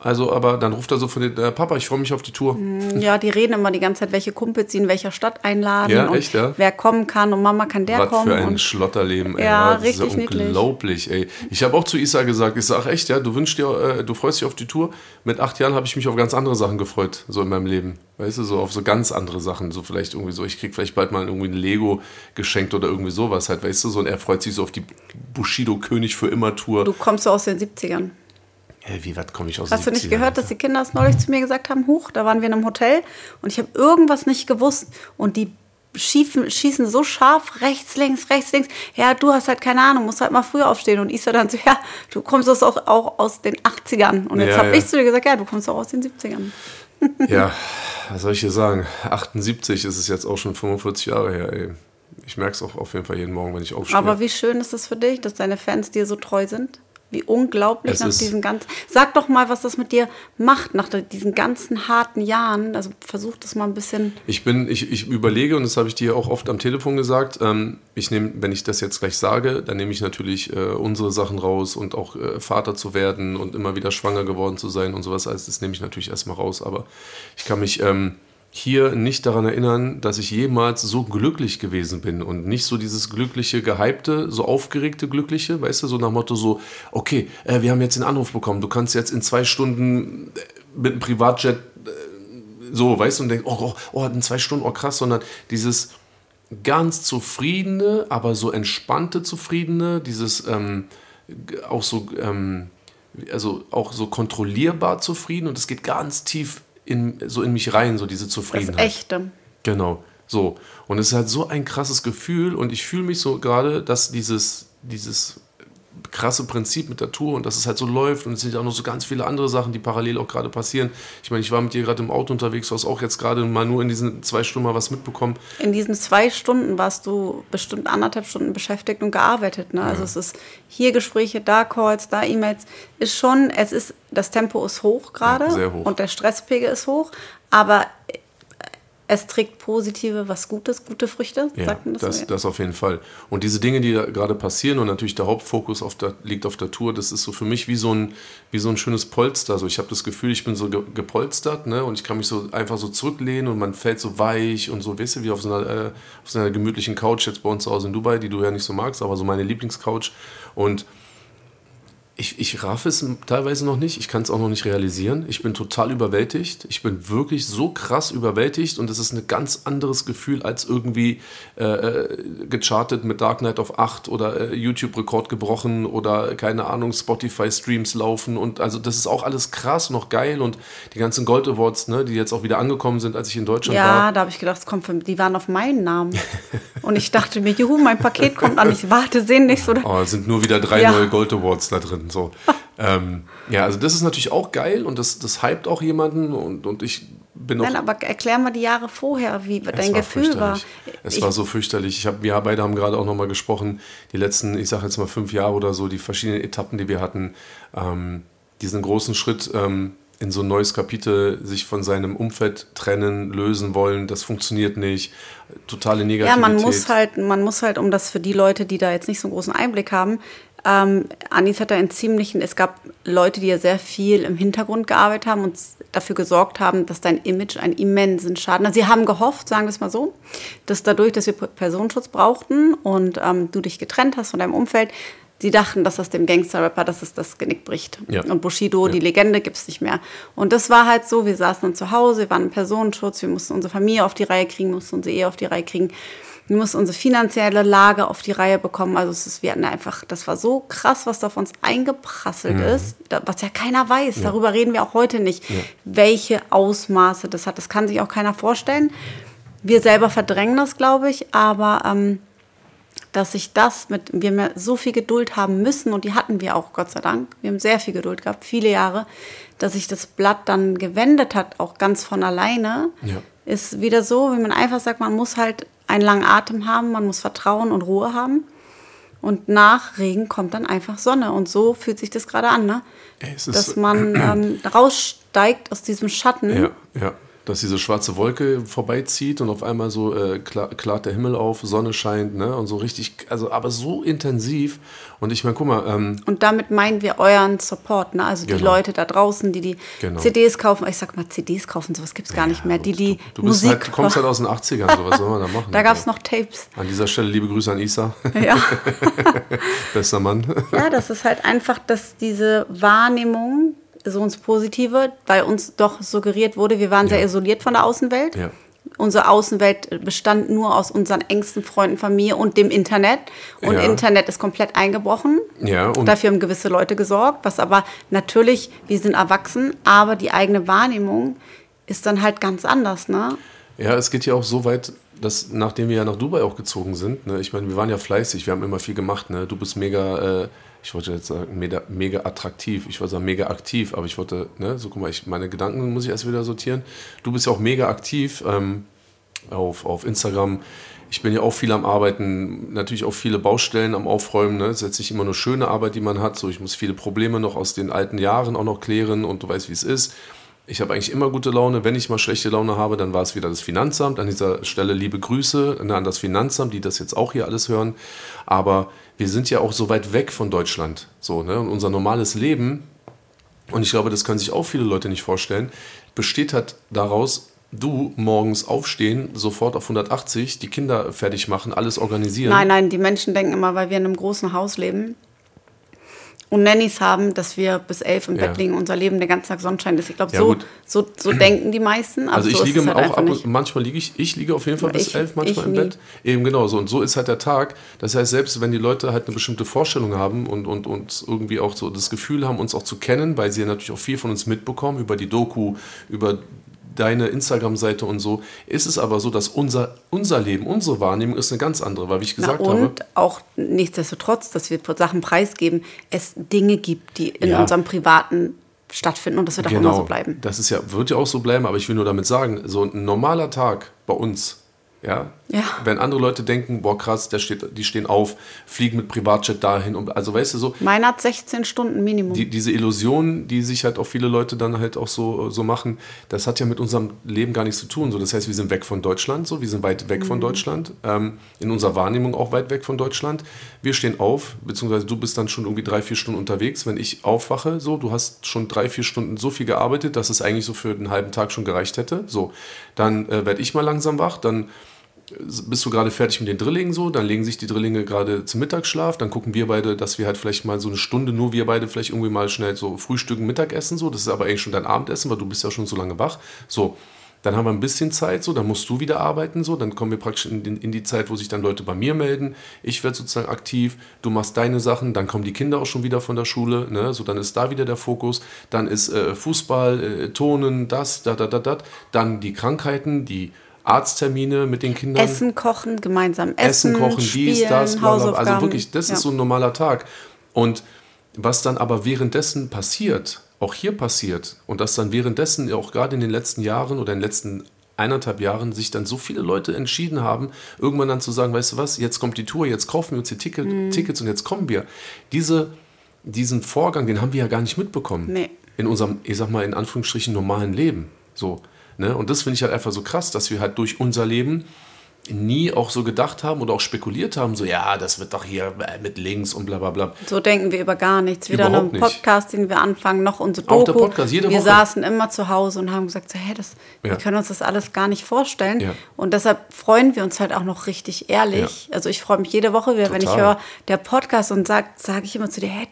also, aber dann ruft er so von den äh, Papa, ich freue mich auf die Tour. Mm, ja, die reden immer die ganze Zeit, welche Kumpels sie in welcher Stadt einladen ja, echt, ja? wer kommen kann und Mama kann der Was kommen. für ein Schlotterleben, ey. Ja, das richtig ist ja unglaublich, ey. Ich habe auch zu Isa gesagt, ich sage echt, ja, du wünschst dir, äh, du freust dich auf die Tour. Mit acht Jahren habe ich mich auf ganz andere Sachen gefreut, so in meinem Leben. Weißt du, so auf so ganz andere Sachen, so vielleicht irgendwie so, ich krieg vielleicht bald mal irgendwie ein Lego geschenkt oder irgendwie sowas halt, weißt du, so und er freut sich so auf die Bushido König für immer Tour. Du kommst so aus den 70ern. Hey, wie weit komme ich aus Hast du nicht gehört, dass die Kinder es neulich zu mir gesagt haben? Huch, da waren wir in einem Hotel und ich habe irgendwas nicht gewusst und die schiefen, schießen so scharf rechts, links, rechts, links. Ja, du hast halt keine Ahnung, musst halt mal früher aufstehen. Und Isa dann so, ja, du kommst auch, auch aus den 80ern. Und jetzt ja, habe ja. ich zu dir gesagt, ja, du kommst auch aus den 70ern. ja, was soll ich dir sagen? 78 ist es jetzt auch schon 45 Jahre her, ey. Ich merke es auch auf jeden Fall jeden Morgen, wenn ich aufstehe. Aber wie schön ist es für dich, dass deine Fans dir so treu sind? Wie unglaublich es nach diesen ganzen. Sag doch mal, was das mit dir macht nach diesen ganzen harten Jahren. Also versuch das mal ein bisschen. Ich bin, ich, ich überlege, und das habe ich dir auch oft am Telefon gesagt, ähm, ich nehme, wenn ich das jetzt gleich sage, dann nehme ich natürlich äh, unsere Sachen raus und auch äh, Vater zu werden und immer wieder schwanger geworden zu sein und sowas. Also das nehme ich natürlich erstmal raus. Aber ich kann mich. Ähm, hier nicht daran erinnern, dass ich jemals so glücklich gewesen bin und nicht so dieses glückliche, gehypte, so aufgeregte Glückliche, weißt du, so nach Motto so, okay, äh, wir haben jetzt den Anruf bekommen, du kannst jetzt in zwei Stunden äh, mit einem Privatjet äh, so, weißt du, und denkst, oh, oh, oh, in zwei Stunden, oh krass, sondern dieses ganz zufriedene, aber so entspannte zufriedene, dieses ähm, auch so, ähm, also auch so kontrollierbar zufrieden und es geht ganz tief in, so in mich rein, so diese Zufriedenheit. Das Echte. Genau, so. Und es ist halt so ein krasses Gefühl und ich fühle mich so gerade, dass dieses, dieses krasse Prinzip mit der Tour und dass es halt so läuft und es sind auch noch so ganz viele andere Sachen, die parallel auch gerade passieren. Ich meine, ich war mit dir gerade im Auto unterwegs, du hast auch jetzt gerade mal nur in diesen zwei Stunden mal was mitbekommen. In diesen zwei Stunden warst du bestimmt anderthalb Stunden beschäftigt und gearbeitet. Ne? Also ja. es ist hier Gespräche, da Calls, da E-Mails. Ist schon, es ist, das Tempo ist hoch gerade ja, und der Stresspegel ist hoch, aber es trägt positive, was Gutes, gute Früchte, ja, sagt man das, das, so? das auf jeden Fall. Und diese Dinge, die da gerade passieren und natürlich der Hauptfokus auf der, liegt auf der Tour, das ist so für mich wie so ein, wie so ein schönes Polster. Also ich habe das Gefühl, ich bin so ge gepolstert ne? und ich kann mich so einfach so zurücklehnen und man fällt so weich und so, weißt du, wie auf so einer, äh, auf so einer gemütlichen Couch jetzt bei uns zu Hause in Dubai, die du ja nicht so magst, aber so meine Lieblingscouch. Und ich, ich raff es teilweise noch nicht, ich kann es auch noch nicht realisieren. Ich bin total überwältigt. Ich bin wirklich so krass überwältigt und es ist ein ganz anderes Gefühl als irgendwie äh, äh gechartet mit Dark Knight of 8 oder äh, YouTube-Rekord gebrochen oder keine Ahnung, Spotify-Streams laufen und also das ist auch alles krass, noch geil und die ganzen Gold Awards, ne, die jetzt auch wieder angekommen sind, als ich in Deutschland ja, war. Ja, da habe ich gedacht, kommt von, die waren auf meinen Namen. und ich dachte mir, juhu, mein Paket kommt an, ich warte sehnlichst. Oder? Oh, es sind nur wieder drei ja. neue Gold Awards da drin. So. ähm, ja, also das ist natürlich auch geil und das, das hypt auch jemanden und, und ich bin. Nein, aber erklär mal die Jahre vorher, wie dein war Gefühl war. Es ich, war so fürchterlich. Ich hab, wir beide haben gerade auch nochmal gesprochen, die letzten, ich sage jetzt mal fünf Jahre oder so, die verschiedenen Etappen, die wir hatten, ähm, diesen großen Schritt. Ähm, in so ein neues Kapitel sich von seinem Umfeld trennen, lösen wollen, das funktioniert nicht. Totale Negativität. Ja, man muss halt, man muss halt, um das für die Leute, die da jetzt nicht so einen großen Einblick haben, ähm, Anis hat da einen ziemlichen, es gab Leute, die ja sehr viel im Hintergrund gearbeitet haben und dafür gesorgt haben, dass dein Image einen immensen Schaden hat. Also sie haben gehofft, sagen wir es mal so, dass dadurch, dass wir Personenschutz brauchten und ähm, du dich getrennt hast von deinem Umfeld, sie dachten, dass das dem Gangster-Rapper, dass es das Genick bricht. Ja. Und Bushido, ja. die Legende, gibt es nicht mehr. Und das war halt so, wir saßen dann zu Hause, wir waren im Personenschutz, wir mussten unsere Familie auf die Reihe kriegen, mussten unsere Ehe auf die Reihe kriegen. Wir mussten unsere finanzielle Lage auf die Reihe bekommen. Also es ist, wir hatten einfach, das war so krass, was da auf uns eingeprasselt mhm. ist, was ja keiner weiß. Ja. Darüber reden wir auch heute nicht, ja. welche Ausmaße das hat. Das kann sich auch keiner vorstellen. Wir selber verdrängen das, glaube ich, aber ähm, dass sich das mit, wir haben ja so viel Geduld haben müssen und die hatten wir auch, Gott sei Dank. Wir haben sehr viel Geduld gehabt, viele Jahre, dass sich das Blatt dann gewendet hat, auch ganz von alleine, ja. ist wieder so, wenn man einfach sagt, man muss halt einen langen Atem haben, man muss Vertrauen und Ruhe haben. Und nach Regen kommt dann einfach Sonne. Und so fühlt sich das gerade an, ne? Dass man ähm, raussteigt aus diesem Schatten. Ja, ja dass diese schwarze Wolke vorbeizieht und auf einmal so äh, klar, klart der Himmel auf, Sonne scheint, ne? Und so richtig, also aber so intensiv. Und ich meine, guck mal. Ähm, und damit meinen wir euren Support, ne? Also genau. die Leute da draußen, die die genau. CDs kaufen. Ich sag mal, CDs kaufen, sowas gibt es gar nicht mehr. Die, die du, du Musik halt, kommst halt aus den 80ern, so was soll man da machen? da gab es noch Tapes. An dieser Stelle liebe Grüße an Isa. Ja. Bester Mann. ja, das ist halt einfach, dass diese Wahrnehmung so ins Positive, weil uns doch suggeriert wurde, wir waren ja. sehr isoliert von der Außenwelt. Ja. Unsere Außenwelt bestand nur aus unseren engsten Freunden, Familie und dem Internet. Und ja. Internet ist komplett eingebrochen. Ja, und Dafür haben gewisse Leute gesorgt, was aber natürlich, wir sind erwachsen, aber die eigene Wahrnehmung ist dann halt ganz anders, ne? Ja, es geht ja auch so weit, dass nachdem wir ja nach Dubai auch gezogen sind, ne, ich meine, wir waren ja fleißig, wir haben immer viel gemacht, ne? Du bist mega äh, ich wollte jetzt sagen, mega, mega attraktiv, ich wollte sagen mega aktiv, aber ich wollte, ne, so guck mal, ich, meine Gedanken muss ich erst wieder sortieren. Du bist ja auch mega aktiv ähm, auf, auf Instagram. Ich bin ja auch viel am Arbeiten, natürlich auch viele Baustellen am Aufräumen. Ne? Es ist jetzt nicht immer nur schöne Arbeit, die man hat. So, ich muss viele Probleme noch aus den alten Jahren auch noch klären und du weißt, wie es ist. Ich habe eigentlich immer gute Laune. Wenn ich mal schlechte Laune habe, dann war es wieder das Finanzamt. An dieser Stelle liebe Grüße ne, an das Finanzamt, die das jetzt auch hier alles hören. Aber wir sind ja auch so weit weg von Deutschland. So, ne? Und unser normales Leben, und ich glaube, das können sich auch viele Leute nicht vorstellen, besteht halt daraus, du morgens aufstehen, sofort auf 180, die Kinder fertig machen, alles organisieren. Nein, nein, die Menschen denken immer, weil wir in einem großen Haus leben und Nannies haben, dass wir bis elf im Ja. Bett liegen, unser Leben der ganze Tag Sonnenschein ist. Ich glaube, Ja, so, so, so denken die meisten. Also ich so ist liege halt auch ab und manchmal liege ich, ich liege auf jeden Fall bis Ich- elf manchmal ich im nie. Bett. Eben genau so. Und so ist halt der Tag. Das heißt, selbst wenn die Leute halt eine bestimmte Vorstellung haben und, und, und irgendwie auch so das Gefühl haben, uns auch zu kennen, weil sie ja natürlich auch viel von uns mitbekommen, über die Doku, über deine Instagram-Seite und so, ist es aber so, dass unser, unser Leben, unsere Wahrnehmung ist eine ganz andere, weil wie ich Na, gesagt habe, und auch nichtsdestotrotz, dass wir Sachen preisgeben, es Dinge gibt, die in Ja. unserem Privaten stattfinden und das wird auch immer so bleiben. Genau. Das ist ja, wird ja auch so bleiben, aber ich will nur damit sagen, so ein normaler Tag bei uns, ja, Ja. wenn andere Leute denken, boah krass, der steht, die stehen auf, fliegen mit Privatjet dahin, und, also weißt du so, Meiner hat 16 Stunden Minimum. die, diese Illusion, die sich halt auch viele Leute dann halt auch so, so machen, das hat ja mit unserem Leben gar nichts zu tun. So, das heißt, wir sind weg von Deutschland, so, wir sind weit weg Mhm. von Deutschland, ähm, in unserer Wahrnehmung auch weit weg von Deutschland. Wir stehen auf, beziehungsweise du bist dann schon irgendwie drei, vier Stunden unterwegs. Wenn ich aufwache, so, du hast schon drei, vier Stunden so viel gearbeitet, dass es eigentlich so für einen halben Tag schon gereicht hätte. So, dann äh, werde ich mal langsam wach, dann bist du gerade fertig mit den Drillingen so, dann legen sich die Drillinge gerade zum Mittagsschlaf, dann gucken wir beide, dass wir halt vielleicht mal so eine Stunde, nur wir beide vielleicht irgendwie mal schnell so frühstücken, Mittagessen so, das ist aber eigentlich schon dein Abendessen, weil du bist ja schon so lange wach, so. Dann haben wir ein bisschen Zeit, so, dann musst du wieder arbeiten, so, dann kommen wir praktisch in, den, in die Zeit, wo sich dann Leute bei mir melden. Ich werde sozusagen aktiv, du machst deine Sachen, dann kommen die Kinder auch schon wieder von der Schule, ne, so, dann ist da wieder der Fokus, dann ist äh, Fußball, äh, Tonen, das, da, da, da, da, dann die Krankheiten, die Arzttermine mit den Kindern. Essen kochen, gemeinsam Essen, essen, kochen, spielen, dies, das, bla, bla. Hausaufgaben. Also wirklich, das Ja. ist so ein normaler Tag. Und was dann aber währenddessen passiert, auch hier passiert, und dass dann währenddessen auch gerade in den letzten Jahren oder in den letzten eineinhalb Jahren sich dann so viele Leute entschieden haben, irgendwann dann zu sagen, weißt du was, jetzt kommt die Tour, jetzt kaufen wir uns die Ticket, Mhm. Tickets und jetzt kommen wir. Diese, diesen Vorgang, den haben wir ja gar nicht mitbekommen. Nee. In unserem, ich sag mal, in Anführungsstrichen normalen Leben. So, ne? Und das finde ich halt einfach so krass, dass wir halt durch unser Leben nie auch so gedacht haben oder auch spekuliert haben, so ja, das wird doch hier äh, mit links und bla bla bla. So denken wir über gar nichts. Weder einen nicht. Podcast, den wir anfangen, noch unsere Auch Doku. der Podcast, jede wir Woche. saßen immer zu Hause und haben gesagt, so, hä, das, Ja. wir können uns das alles gar nicht vorstellen. Ja. Und deshalb freuen wir uns halt auch noch richtig ehrlich. Also ich freue mich jede Woche wieder, wenn ich Total. höre, der Podcast und sage sag ich immer zu dir, hä,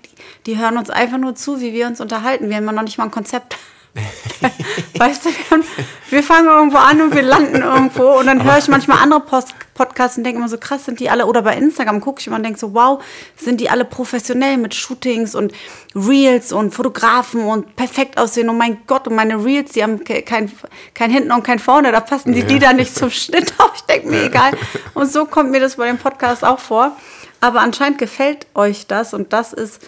die, die hören uns einfach nur zu, wie wir uns unterhalten. Wir haben ja noch nicht mal ein Konzept. weißt du, wir, haben, wir fangen irgendwo an und wir landen irgendwo und dann höre ich manchmal andere Post Podcasts und denke immer so krass, sind die alle, oder bei Instagram gucke ich immer und denke so, wow, sind die alle professionell mit Shootings und Reels und Fotografen und perfekt aussehen und mein Gott, und meine Reels, die haben ke- kein, kein Hinten und kein Vorne, da passen die Ja. Lieder nicht zum Schnitt auf, ich denke mir egal. Und so kommt mir das bei dem Podcast auch vor. Aber anscheinend gefällt euch das und das ist,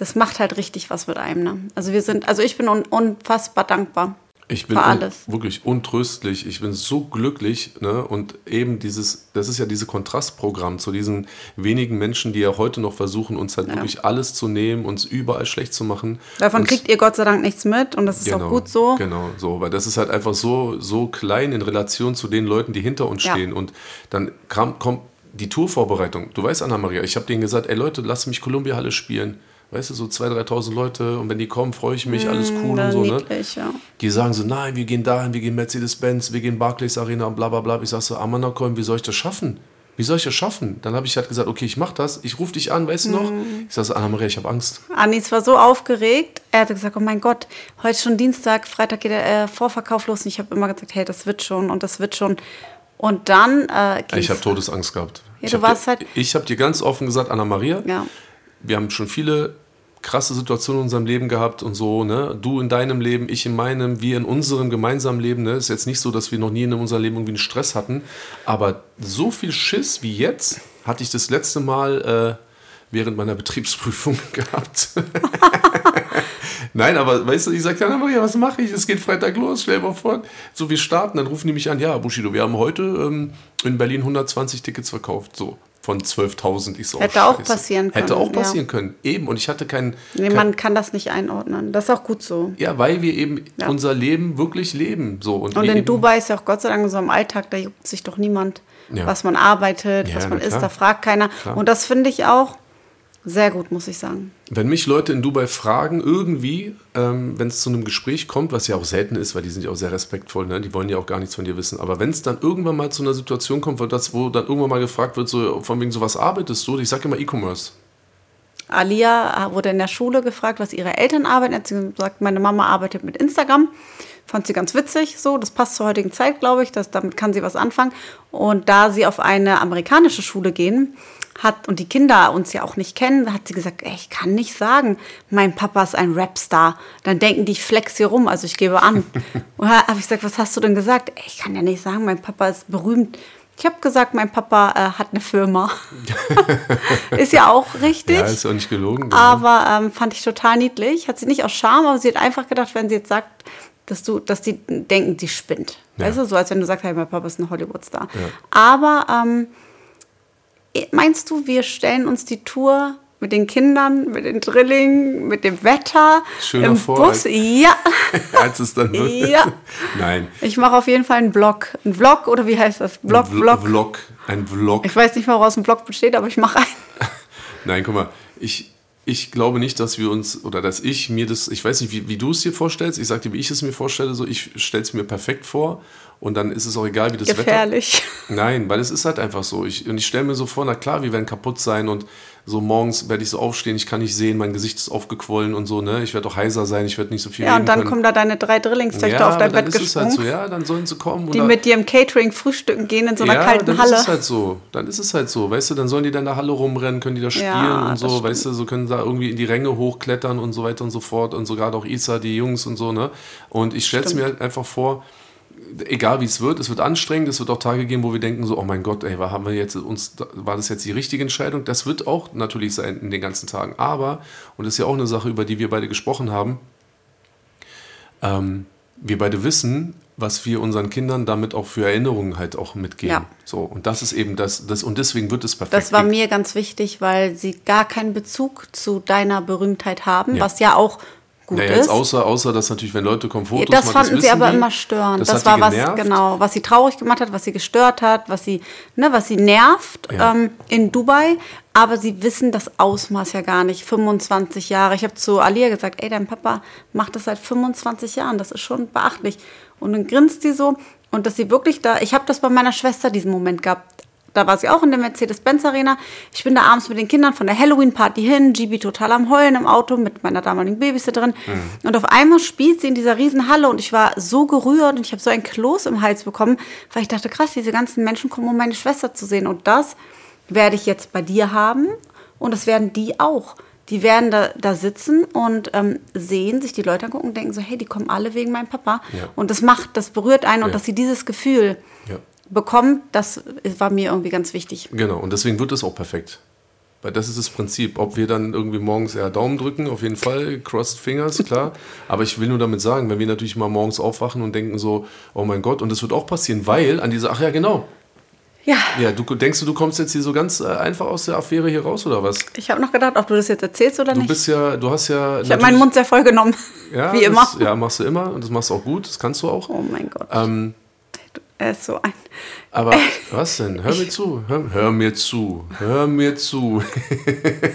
das macht halt richtig was mit einem. Ne? Also wir sind, also ich bin un unfassbar dankbar. Ich bin Für un alles. wirklich untröstlich. Ich bin so glücklich. Ne? Und eben dieses, das ist ja dieses Kontrastprogramm zu diesen wenigen Menschen, die ja heute noch versuchen, uns halt wirklich alles zu nehmen, uns überall schlecht zu machen. Davon uns, kriegt ihr Gott sei Dank nichts mit und das ist auch gut so. Genau, so, weil das ist halt einfach so, so klein in Relation zu den Leuten, die hinter uns Ja. stehen. Und dann kam, kommt die Tourvorbereitung. Du weißt, Anna-Maria, ich habe denen gesagt, ey Leute, lasst mich Columbia Halle spielen. Weißt du, so 2.000, 3.000 Leute und wenn die kommen, freue ich mich, alles cool Ja, und so, ne? niedlich, ja. Die sagen so, nein, wir gehen dahin, wir gehen Mercedes-Benz, wir gehen Barclays Arena und bla bla bla. Ich sag so, Amanakolm, wie soll ich das schaffen? Wie soll ich das schaffen? Dann habe ich halt gesagt, okay, ich mach das, ich rufe dich an, weißt du noch? Mhm. Ich sag so, Anna-Maria, ich habe Angst. Anis war so aufgeregt. Er hatte gesagt, oh mein Gott, heute ist schon Dienstag, Freitag geht der äh, Vorverkauf los. Und ich habe immer gesagt, hey, das wird schon und das wird schon. Und dann äh. Ich habe Todesangst gehabt. Ja, ich habe dir, halt- hab dir ganz offen gesagt, Anna-Maria, Ja. wir haben schon viele krasse Situationen in unserem Leben gehabt und so, ne? Du in deinem Leben, ich in meinem, wir in unserem gemeinsamen Leben, ne? Ist jetzt nicht so, dass wir noch nie in unserem Leben irgendwie einen Stress hatten, aber so viel Schiss wie jetzt hatte ich das letzte Mal äh, während meiner Betriebsprüfung gehabt. Nein, aber weißt du, ich sage, Anna Maria, was mache ich? Es geht Freitag los, dir mal vor. So, wir starten, dann rufen die mich an, ja, Bushido, wir haben heute ähm, in Berlin 120 Tickets verkauft, so von 12.000. Ich so, oh, Hätte auch Scheiße. passieren Hätte können, auch passieren können, eben. Und ich hatte keinen... Nee, kein, man kann das nicht einordnen. Das ist auch gut so. ja, weil wir eben Ja. unser Leben wirklich leben. So. Und, Und in eben, Dubai ist ja auch Gott sei Dank so im Alltag, da juckt sich doch niemand, Ja. was man arbeitet, Ja, was man isst, da fragt keiner. Klar. Und das finde ich auch, Sehr gut, muss ich sagen. Wenn mich Leute in Dubai fragen, irgendwie, ähm, wenn es zu einem Gespräch kommt, was ja auch selten ist, weil die sind ja auch sehr respektvoll, ne? die wollen ja auch gar nichts von dir wissen, aber wenn es dann irgendwann mal zu einer Situation kommt, wo, das, wo dann irgendwann mal gefragt wird, so von wegen so, was arbeitest du? Ich sage immer E-Commerce. Alia wurde in der Schule gefragt, was ihre Eltern arbeiten. Er hat gesagt, meine Mama arbeitet mit Instagram. Fand sie ganz witzig, so. Das passt zur heutigen Zeit, glaube ich. Das, damit kann sie was anfangen. Und da sie auf eine amerikanische Schule gehen, hat und die Kinder uns ja auch nicht kennen, hat sie gesagt, ey, ich kann nicht sagen, mein Papa ist ein Rapstar. Dann denken die, ich flex hier rum, also ich gebe an. und da habe ich gesagt, was hast du denn gesagt? Ey, ich kann ja nicht sagen, mein Papa ist berühmt. Ich habe gesagt, mein Papa äh, hat eine Firma. ist ja auch richtig. Ja, ist auch nicht gelogen. Genau. Aber ähm, fand ich total niedlich. Hat sie nicht aus Scham, aber sie hat einfach gedacht, wenn sie jetzt sagt, dass du, dass die denken, die spinnt. Ja. Weißt du, so als wenn du sagst, hey, mein Papa ist ein Hollywoodstar. Ja. Aber ähm, meinst du, wir stellen uns die Tour mit den Kindern, mit den Drillingen, mit dem Wetter, Schöner im vor, Bus. Ja. als es dann wird. Ja. Nein. Ich mache auf jeden Fall einen Vlog. Ein Vlog oder wie heißt das? Vlog, ein Vlog. Vlog. Ein Vlog. Ich weiß nicht mal, woraus ein Vlog besteht, aber ich mache einen. Nein, guck mal. Ich, ich glaube nicht, dass wir uns oder dass ich mir das, ich weiß nicht, wie, wie du es dir vorstellst. Ich sage dir, wie ich es mir vorstelle. So, ich stelle es mir perfekt vor und dann ist es auch egal, wie das Gefährlich. Wetter. Nein, weil es ist halt einfach so. Ich, und ich stelle mir so vor, na klar, wir werden kaputt sein und so morgens werde ich so aufstehen, ich kann nicht sehen, mein Gesicht ist aufgequollen und so, ne? Ich werde auch heiser sein, ich werde nicht so viel Ja, und dann können. kommen da deine drei Drillingstöchter ja, auf dein Bett gesprungen. Ist halt so, ja, dann sollen sie kommen. Die mit dir im Catering frühstücken gehen in so einer ja, kalten dann Halle. Dann ist es halt so. Dann ist es halt so, weißt du, dann sollen die dann in der Halle rumrennen, können die da spielen ja, und so, weißt du, so können da irgendwie in die Ränge hochklettern und so weiter und so fort und sogar auch Isa, die Jungs und so, ne? Und ich stelle es mir halt einfach vor, egal wie es wird, es wird anstrengend, es wird auch Tage geben, wo wir denken so, oh mein Gott, ey, haben wir jetzt uns, war das jetzt die richtige Entscheidung? Das wird auch natürlich sein in den ganzen Tagen. Aber, und das ist ja auch eine Sache, über die wir beide gesprochen haben, ähm, wir beide wissen, was wir unseren Kindern damit auch für Erinnerungen halt auch mitgeben. Ja. So, und das ist eben das, das, und deswegen wird es perfekt. Das war mir ganz wichtig, weil sie gar keinen Bezug zu deiner Berühmtheit haben, ja. was ja auch gut naja, jetzt außer, außer, dass natürlich, wenn Leute kommen, Fotos Das fanden das sie aber die, immer störend. Das, das war was, genau, was sie traurig gemacht hat, was sie gestört hat, was sie, ne, was sie nervt ja. ähm, in Dubai. Aber sie wissen das Ausmaß ja gar nicht. 25 Jahre. Ich habe zu Alia gesagt, ey, dein Papa macht das seit 25 Jahren. Das ist schon beachtlich. Und dann grinst sie so. Und dass sie wirklich da, ich habe das bei meiner Schwester diesen Moment gehabt da war sie auch in der Mercedes-Benz Arena. Ich bin da abends mit den Kindern von der Halloween-Party hin, GB total am Heulen im Auto mit meiner damaligen Babysitterin. Mhm. Und auf einmal spielt sie in dieser Riesenhalle und ich war so gerührt und ich habe so ein Kloß im Hals bekommen, weil ich dachte, krass, diese ganzen Menschen kommen, um meine Schwester zu sehen. Und das werde ich jetzt bei dir haben und das werden die auch. Die werden da, da sitzen und ähm, sehen, sich die Leute angucken und denken so, hey, die kommen alle wegen meinem Papa. Ja. Und das macht, das berührt einen ja. und dass sie dieses Gefühl ja bekommt, das war mir irgendwie ganz wichtig. Genau, und deswegen wird es auch perfekt. Weil das ist das Prinzip. Ob wir dann irgendwie morgens eher Daumen drücken, auf jeden Fall, crossed fingers, klar. Aber ich will nur damit sagen, wenn wir natürlich mal morgens aufwachen und denken so, oh mein Gott, und das wird auch passieren, weil an dieser, ach ja, genau. Ja. Ja, du denkst du, du kommst jetzt hier so ganz äh, einfach aus der Affäre hier raus oder was? Ich habe noch gedacht, ob du das jetzt erzählst oder du nicht. Du bist ja, du hast ja. Ich habe meinen Mund sehr voll genommen. Ja, wie immer. Das, ja, machst du immer und das machst du auch gut, das kannst du auch. Oh mein Gott. Ähm, er ist so ein. Aber was denn? Hör mir zu. Hör, hör mir zu. Hör mir zu.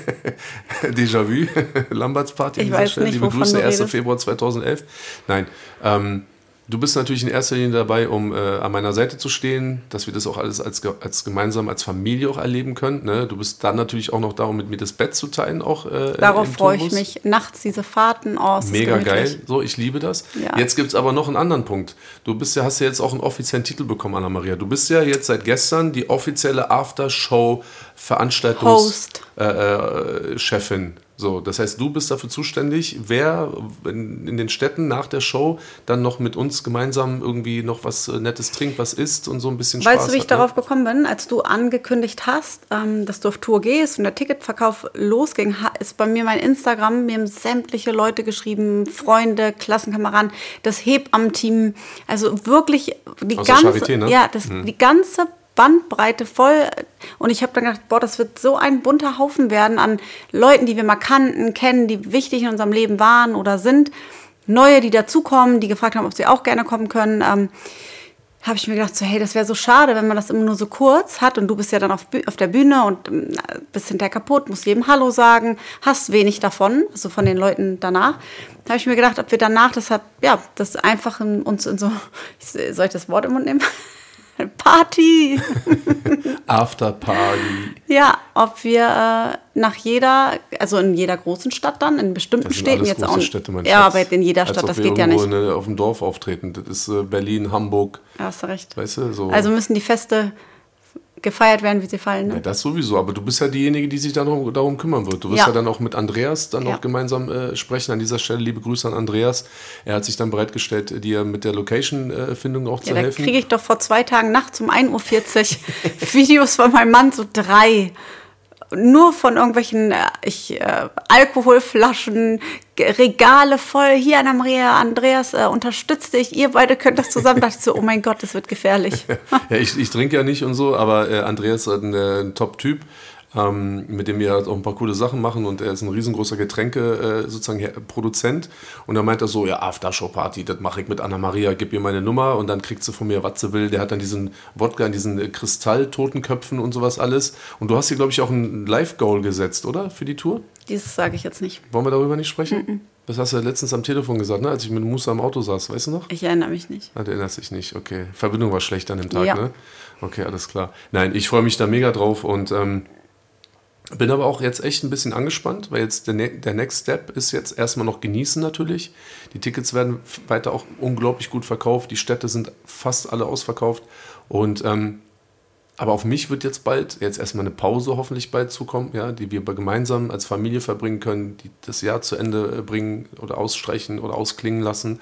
Déjà-vu. Lamberts Party. Ich weiß Stelle. nicht, Liebe Grüße, 1. Redest. Februar 2011. Nein. Ähm, Du bist natürlich in erster Linie dabei, um äh, an meiner Seite zu stehen, dass wir das auch alles als, als gemeinsam als Familie auch erleben können. Ne? Du bist dann natürlich auch noch da, um mit mir das Bett zu teilen. Auch, äh, Darauf freue ich mich. Nachts diese Fahrten. Oh, Mega geil. So, ich liebe das. Ja. Jetzt gibt es aber noch einen anderen Punkt. Du bist ja, hast ja jetzt auch einen offiziellen Titel bekommen, Anna-Maria. Du bist ja jetzt seit gestern die offizielle Aftershow-Veranstaltungschefin. So, das heißt, du bist dafür zuständig, wer in, in, den Städten nach der Show dann noch mit uns gemeinsam irgendwie noch was äh, Nettes trinkt, was isst und so ein bisschen weißt Spaß du, wie ich ne? darauf gekommen bin? Als du angekündigt hast, ähm, dass du auf Tour gehst und der Ticketverkauf losging, ist bei mir mein Instagram, mir haben sämtliche Leute geschrieben, Freunde, Klassenkameraden, das Hebammen-Team, also wirklich die Aus ganze, Charité, ne? ja, das, mhm. die ganze Bandbreite voll. Und ich habe dann gedacht, boah, das wird so ein bunter Haufen werden an Leuten, die wir mal kannten, kennen, die wichtig in unserem Leben waren oder sind. Neue, die dazukommen, die gefragt haben, ob sie auch gerne kommen können. Ähm, habe ich mir gedacht, so, hey, das wäre so schade, wenn man das immer nur so kurz hat und du bist ja dann auf, auf der Bühne und ähm, bist hinterher kaputt, musst jedem Hallo sagen, hast wenig davon, also von den Leuten danach. Da habe ich mir gedacht, ob wir danach deshalb, ja, das einfach in, uns in so, soll ich das Wort im Mund nehmen? Party. After Party. Ja, ob wir äh, nach jeder, also in jeder großen Stadt dann, in bestimmten Städten jetzt auch. Städte, mein ja, Schatz. aber in jeder Stadt, das geht ja nicht. in, auf dem Dorf auftreten. Das ist äh, Berlin, Hamburg, Ja, hast du recht. weißt du, so. Also müssen die Feste gefeiert werden, wie sie fallen. ja, Ne? das sowieso, aber du bist ja diejenige, die sich darum, darum kümmern wird. Du wirst ja, Ja. dann auch mit Andreas dann Ja. auch gemeinsam äh, sprechen. An dieser Stelle liebe Grüße an Andreas. Er hat sich dann bereitgestellt, dir mit der Location-Findung auch Ja, zu da helfen. kriege ich doch vor zwei Tagen nachts um 1.40 Uhr Videos von meinem Mann, so drei. Nur von irgendwelchen äh, ich, äh, Alkoholflaschen, Regale voll. Hier, Anna Maria, Andreas, äh, unterstützt dich. Ihr beide könnt das zusammen. Da dachte ich so, oh mein Gott, das wird gefährlich. Ja, ich, ich trinke ja nicht und so, aber äh, Andreas ist ein, äh, ein Top-Typ, ähm, mit dem wir halt auch ein paar coole Sachen machen und er ist ein riesengroßer Getränke äh, sozusagen Produzent und da meint er so, ja, Aftershow-Party, das mache ich mit Anna-Maria, gib ihr meine Nummer und dann kriegt sie von mir, was sie will. Der hat dann diesen Wodka in diesen äh, Kristall-Totenköpfen und sowas alles und du hast hier, glaube ich, auch ein Live-Goal gesetzt, oder, für die Tour? Dieses sage ich jetzt nicht. Wollen wir darüber nicht sprechen? Das hast du ja letztens am Telefon gesagt, ne? als ich mit Musa im Auto saß, weißt du noch? Ich erinnere mich nicht. Ah, du erinnerst dich nicht, okay. Verbindung war schlecht an dem Tag, Ja. ne? Okay, alles klar. Nein, ich freue mich da mega drauf und ähm, bin aber auch jetzt echt ein bisschen angespannt, weil jetzt der, ne der Next Step ist jetzt erstmal noch genießen natürlich. Die Tickets werden weiter auch unglaublich gut verkauft. Die Städte sind fast alle ausverkauft. Und ähm, aber auf mich wird jetzt bald, jetzt erstmal eine Pause hoffentlich bald zukommen, ja, die wir gemeinsam als Familie verbringen können, die das Jahr zu Ende äh, bringen oder ausstreichen oder ausklingen lassen.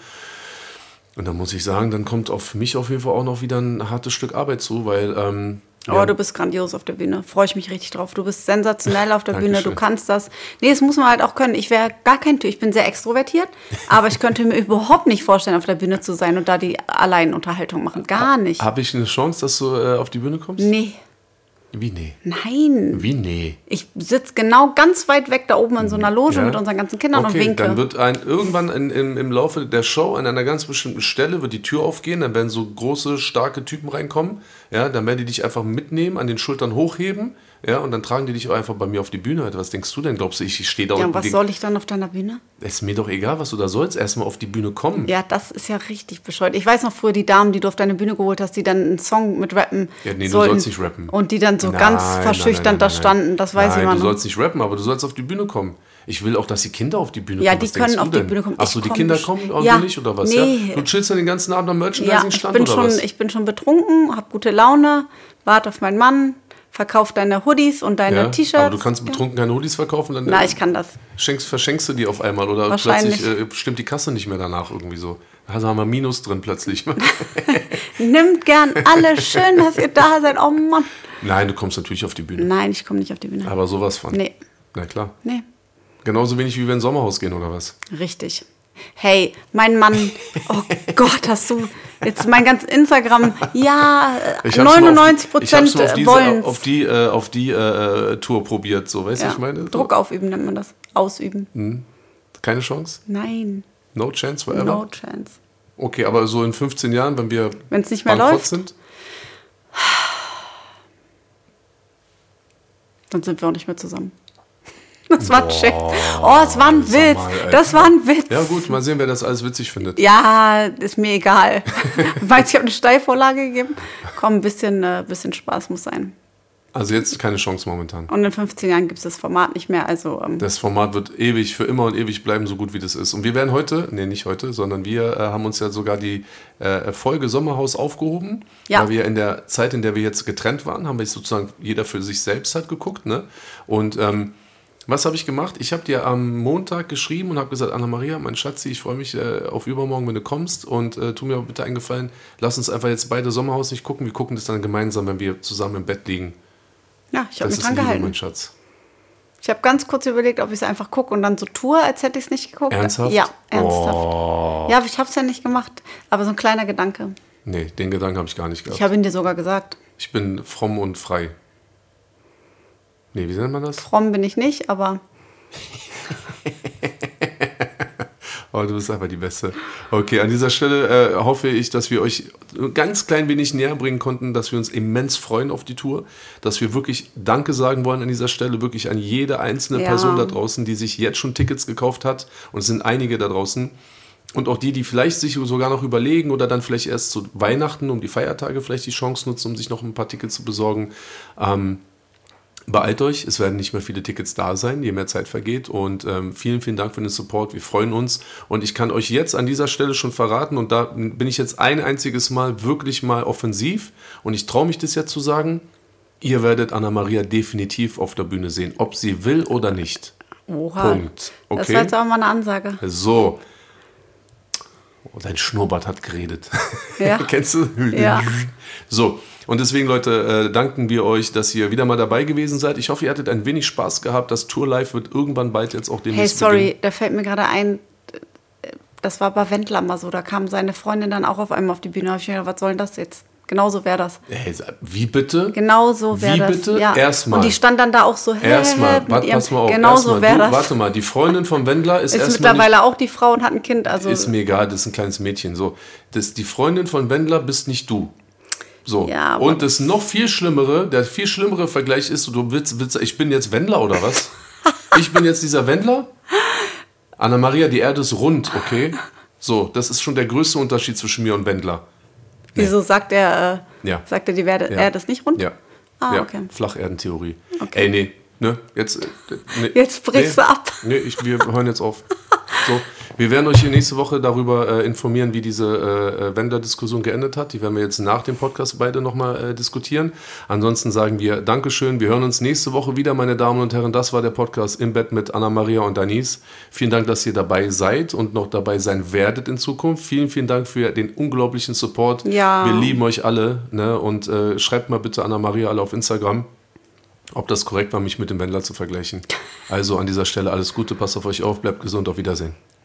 Und dann muss ich sagen, dann kommt auf mich auf jeden Fall auch noch wieder ein hartes Stück Arbeit zu, weil ähm, Oh, du bist grandios auf der Bühne. Freue ich mich richtig drauf. Du bist sensationell auf der Bühne. Du kannst das. Nee, das muss man halt auch können. Ich wäre gar kein Typ. Ich bin sehr extrovertiert, aber ich könnte mir überhaupt nicht vorstellen, auf der Bühne zu sein und da die Alleinunterhaltung machen. Gar nicht. habe ich eine Chance, dass du äh, auf die Bühne kommst? Nee. Wie nee? Nein. Wie nee? Ich sitze genau ganz weit weg da oben in so einer Loge Ja. mit unseren ganzen Kindern und okay, winke. dann wird ein, irgendwann in, im, im Laufe der Show an einer ganz bestimmten Stelle wird die Tür aufgehen, dann werden so große, starke Typen reinkommen, ja, dann werden die dich einfach mitnehmen, an den Schultern hochheben, ja, und dann tragen die dich auch einfach bei mir auf die Bühne. Was denkst du denn? Glaubst du, ich, ich stehe da ja, und was soll ich dann auf deiner Bühne? ist mir doch egal, was du da sollst, erstmal auf die Bühne kommen. Ja, das ist ja richtig bescheuert. Ich weiß noch früher die Damen, die du auf deine Bühne geholt hast, die dann einen Song mit rappen Ja, nee, du sollten. sollst nicht rappen. Und die dann so Nein, ganz nein, da standen. Das weiß Nein, ich immer du noch. sollst nicht rappen, aber du sollst auf die Bühne kommen. Ich will auch, dass die Kinder auf die Bühne Ja, kommen. die Was denkst können auf die denn? Bühne kommen. Achso, die komm Kinder kommen auch Ja, nicht oder was? nee. Ja? Du chillst dann den ganzen Abend am Ja, ich Merchandising-Stand bin, oder schon, was? ich bin schon betrunken, habe gute Laune, warte auf meinen Mann, verkauf deine Hoodies und deine ja? T-Shirts. Aber du kannst betrunken keine Hoodies verkaufen, dann Na, äh, ich kann das. schenkst, verschenkst du die auf einmal oder plötzlich äh, stimmt die Kasse nicht mehr danach irgendwie so. Also haben wir Minus drin plötzlich. Nimmt gern alle. Schön, dass ihr da seid. Oh Mann. Nein, du kommst natürlich auf die Bühne. Nein, ich komme nicht auf die Bühne. Aber sowas von. Nee, Na klar. nee. Genauso wenig wie wir ins Sommerhaus gehen oder was? Richtig. Hey, mein Mann, oh Gott, hast du jetzt mein ganz Instagram, ja, Ich hab's nur 99 auf, ich hab's Prozent wollen auf die, äh, auf die äh, Tour probiert, so, weißt du, ja, ich meine? So. Druck aufüben nennt man das. Ausüben. Keine Chance? Nein, No chance forever? no chance. Okay, aber so in 15 Jahren, wenn wir Wenn's nicht mehr läuft? sind? Dann sind wir auch nicht mehr zusammen. Das war ein Scherz. Oh, es war ein Witz. mal, das war ein Witz. Ja gut, mal sehen, wer das alles witzig findet. Ja, ist mir egal. Weißt ich habe eine Steilvorlage gegeben. Komm, ein bisschen, äh, bisschen Spaß muss sein. Also jetzt keine Chance momentan. Und in 15 Jahren gibt es das Format nicht mehr. Also ähm, Das Format wird ewig, für immer und ewig bleiben, so gut wie das ist. Und wir werden heute, nee, nicht heute, sondern wir äh, haben uns ja sogar die äh, Folge Sommerhaus aufgehoben. Ja. Weil wir in der Zeit, in der wir jetzt getrennt waren, haben wir sozusagen jeder für sich selbst halt geguckt. Ne? Und ähm, was habe ich gemacht? Ich habe dir am Montag geschrieben und habe gesagt, Anna-Maria, mein Schatzi, ich freue mich äh, auf übermorgen, wenn du kommst. Und äh, tu mir aber bitte einen Gefallen, lass uns einfach jetzt beide Sommerhaus nicht gucken. Wir gucken das dann gemeinsam, wenn wir zusammen im Bett liegen. ja, ich habe mich dran Liebe, gehalten. mein Schatz. Ich habe ganz kurz überlegt, ob ich es einfach gucke und dann so tue, als hätte ich es nicht geguckt. Ernsthaft? Ja, ernsthaft. Oh. Ja, aber ich habe es ja nicht gemacht. Aber so ein kleiner Gedanke. Nee, den Gedanken habe ich gar nicht gehabt. Ich habe ihn dir sogar gesagt. Ich bin fromm und frei. Nee, wie nennt man das? Fromm bin ich nicht, aber Oh, du bist einfach die Beste. Okay, an dieser Stelle äh, hoffe ich, dass wir euch ganz klein wenig näher bringen konnten, dass wir uns immens freuen auf die Tour, dass wir wirklich Danke sagen wollen an dieser Stelle, wirklich an jede einzelne Ja. Person da draußen, die sich jetzt schon Tickets gekauft hat. Und es sind einige da draußen. Und auch die, die vielleicht sich sogar noch überlegen oder dann vielleicht erst zu Weihnachten, um die Feiertage vielleicht die Chance nutzen, um sich noch ein paar Tickets zu besorgen. Ähm, beeilt euch, es werden nicht mehr viele Tickets da sein, je mehr Zeit vergeht. Und ähm, vielen, vielen Dank für den Support. Wir freuen uns. Und ich kann euch jetzt an dieser Stelle schon verraten, und da bin ich jetzt ein einziges Mal wirklich mal offensiv. Und ich traue mich das jetzt zu sagen, ihr werdet Anna-Maria definitiv auf der Bühne sehen, ob sie will oder nicht. Oha. Punkt. Das Okay? war jetzt aber mal eine Ansage. So. Oh, dein Schnurrbart hat geredet. Ja. Kennst du? Ja. So. Und deswegen, Leute, äh, danken wir euch, dass ihr wieder mal dabei gewesen seid. Ich hoffe, ihr hattet ein wenig Spaß gehabt. Das Tour Live wird irgendwann bald jetzt auch Hey, demnächst sorry, beginnen. da fällt mir gerade ein, das war bei Wendler mal so, da kam seine Freundin dann auch auf einmal auf die Bühne. Ich gedacht, was soll denn das jetzt? Genauso wäre das. Hey, wie bitte? Genauso wäre Wie das. bitte? Ja. Erstmal. Und die stand dann da auch so, hä, Erstmal, mit warte, ihrem- pass mal auf. Genauso wäre das. Warte mal, die Freundin von Wendler ist, ist mittlerweile auch die Frau und hat ein Kind. Also nicht, ist mir egal, das ist ein kleines Mädchen. So, das, die Freundin von Wendler bist nicht du. So. Ja, und das noch viel schlimmere, der viel schlimmere Vergleich ist, du willst, willst ich bin jetzt Wendler oder was? ich bin jetzt dieser Wendler? Anna-Maria, die Erde ist rund, okay? So, das ist schon der größte Unterschied zwischen mir und Wendler. wieso sagt er, äh, Ja. sagt er, die werde, Ja. er das nicht rund? Ja. Ah, ja. okay. Flacherdentheorie. Ey, nee, ne? Jetzt, äh, nee, Jetzt brichst nee, du ab. Nee, ich, wir hören jetzt auf. So, wir werden euch nächste Woche darüber äh, informieren, wie diese äh, äh, Wender-Diskussion geendet hat. Die werden wir jetzt nach dem Podcast beide nochmal äh, diskutieren. Ansonsten sagen wir Dankeschön. Wir hören uns nächste Woche wieder, meine Damen und Herren. Das war der Podcast im Bett mit Anna-Maria und Denise. Vielen Dank, dass ihr dabei seid und noch dabei sein werdet in Zukunft. Vielen, vielen Dank für den unglaublichen Support. Ja. Wir lieben euch alle. Ne? Und äh, schreibt mal bitte Anna-Maria alle auf Instagram ob das korrekt war, mich mit dem Wendler zu vergleichen. Also an dieser Stelle alles Gute, passt auf euch auf, bleibt gesund, auf Wiedersehen.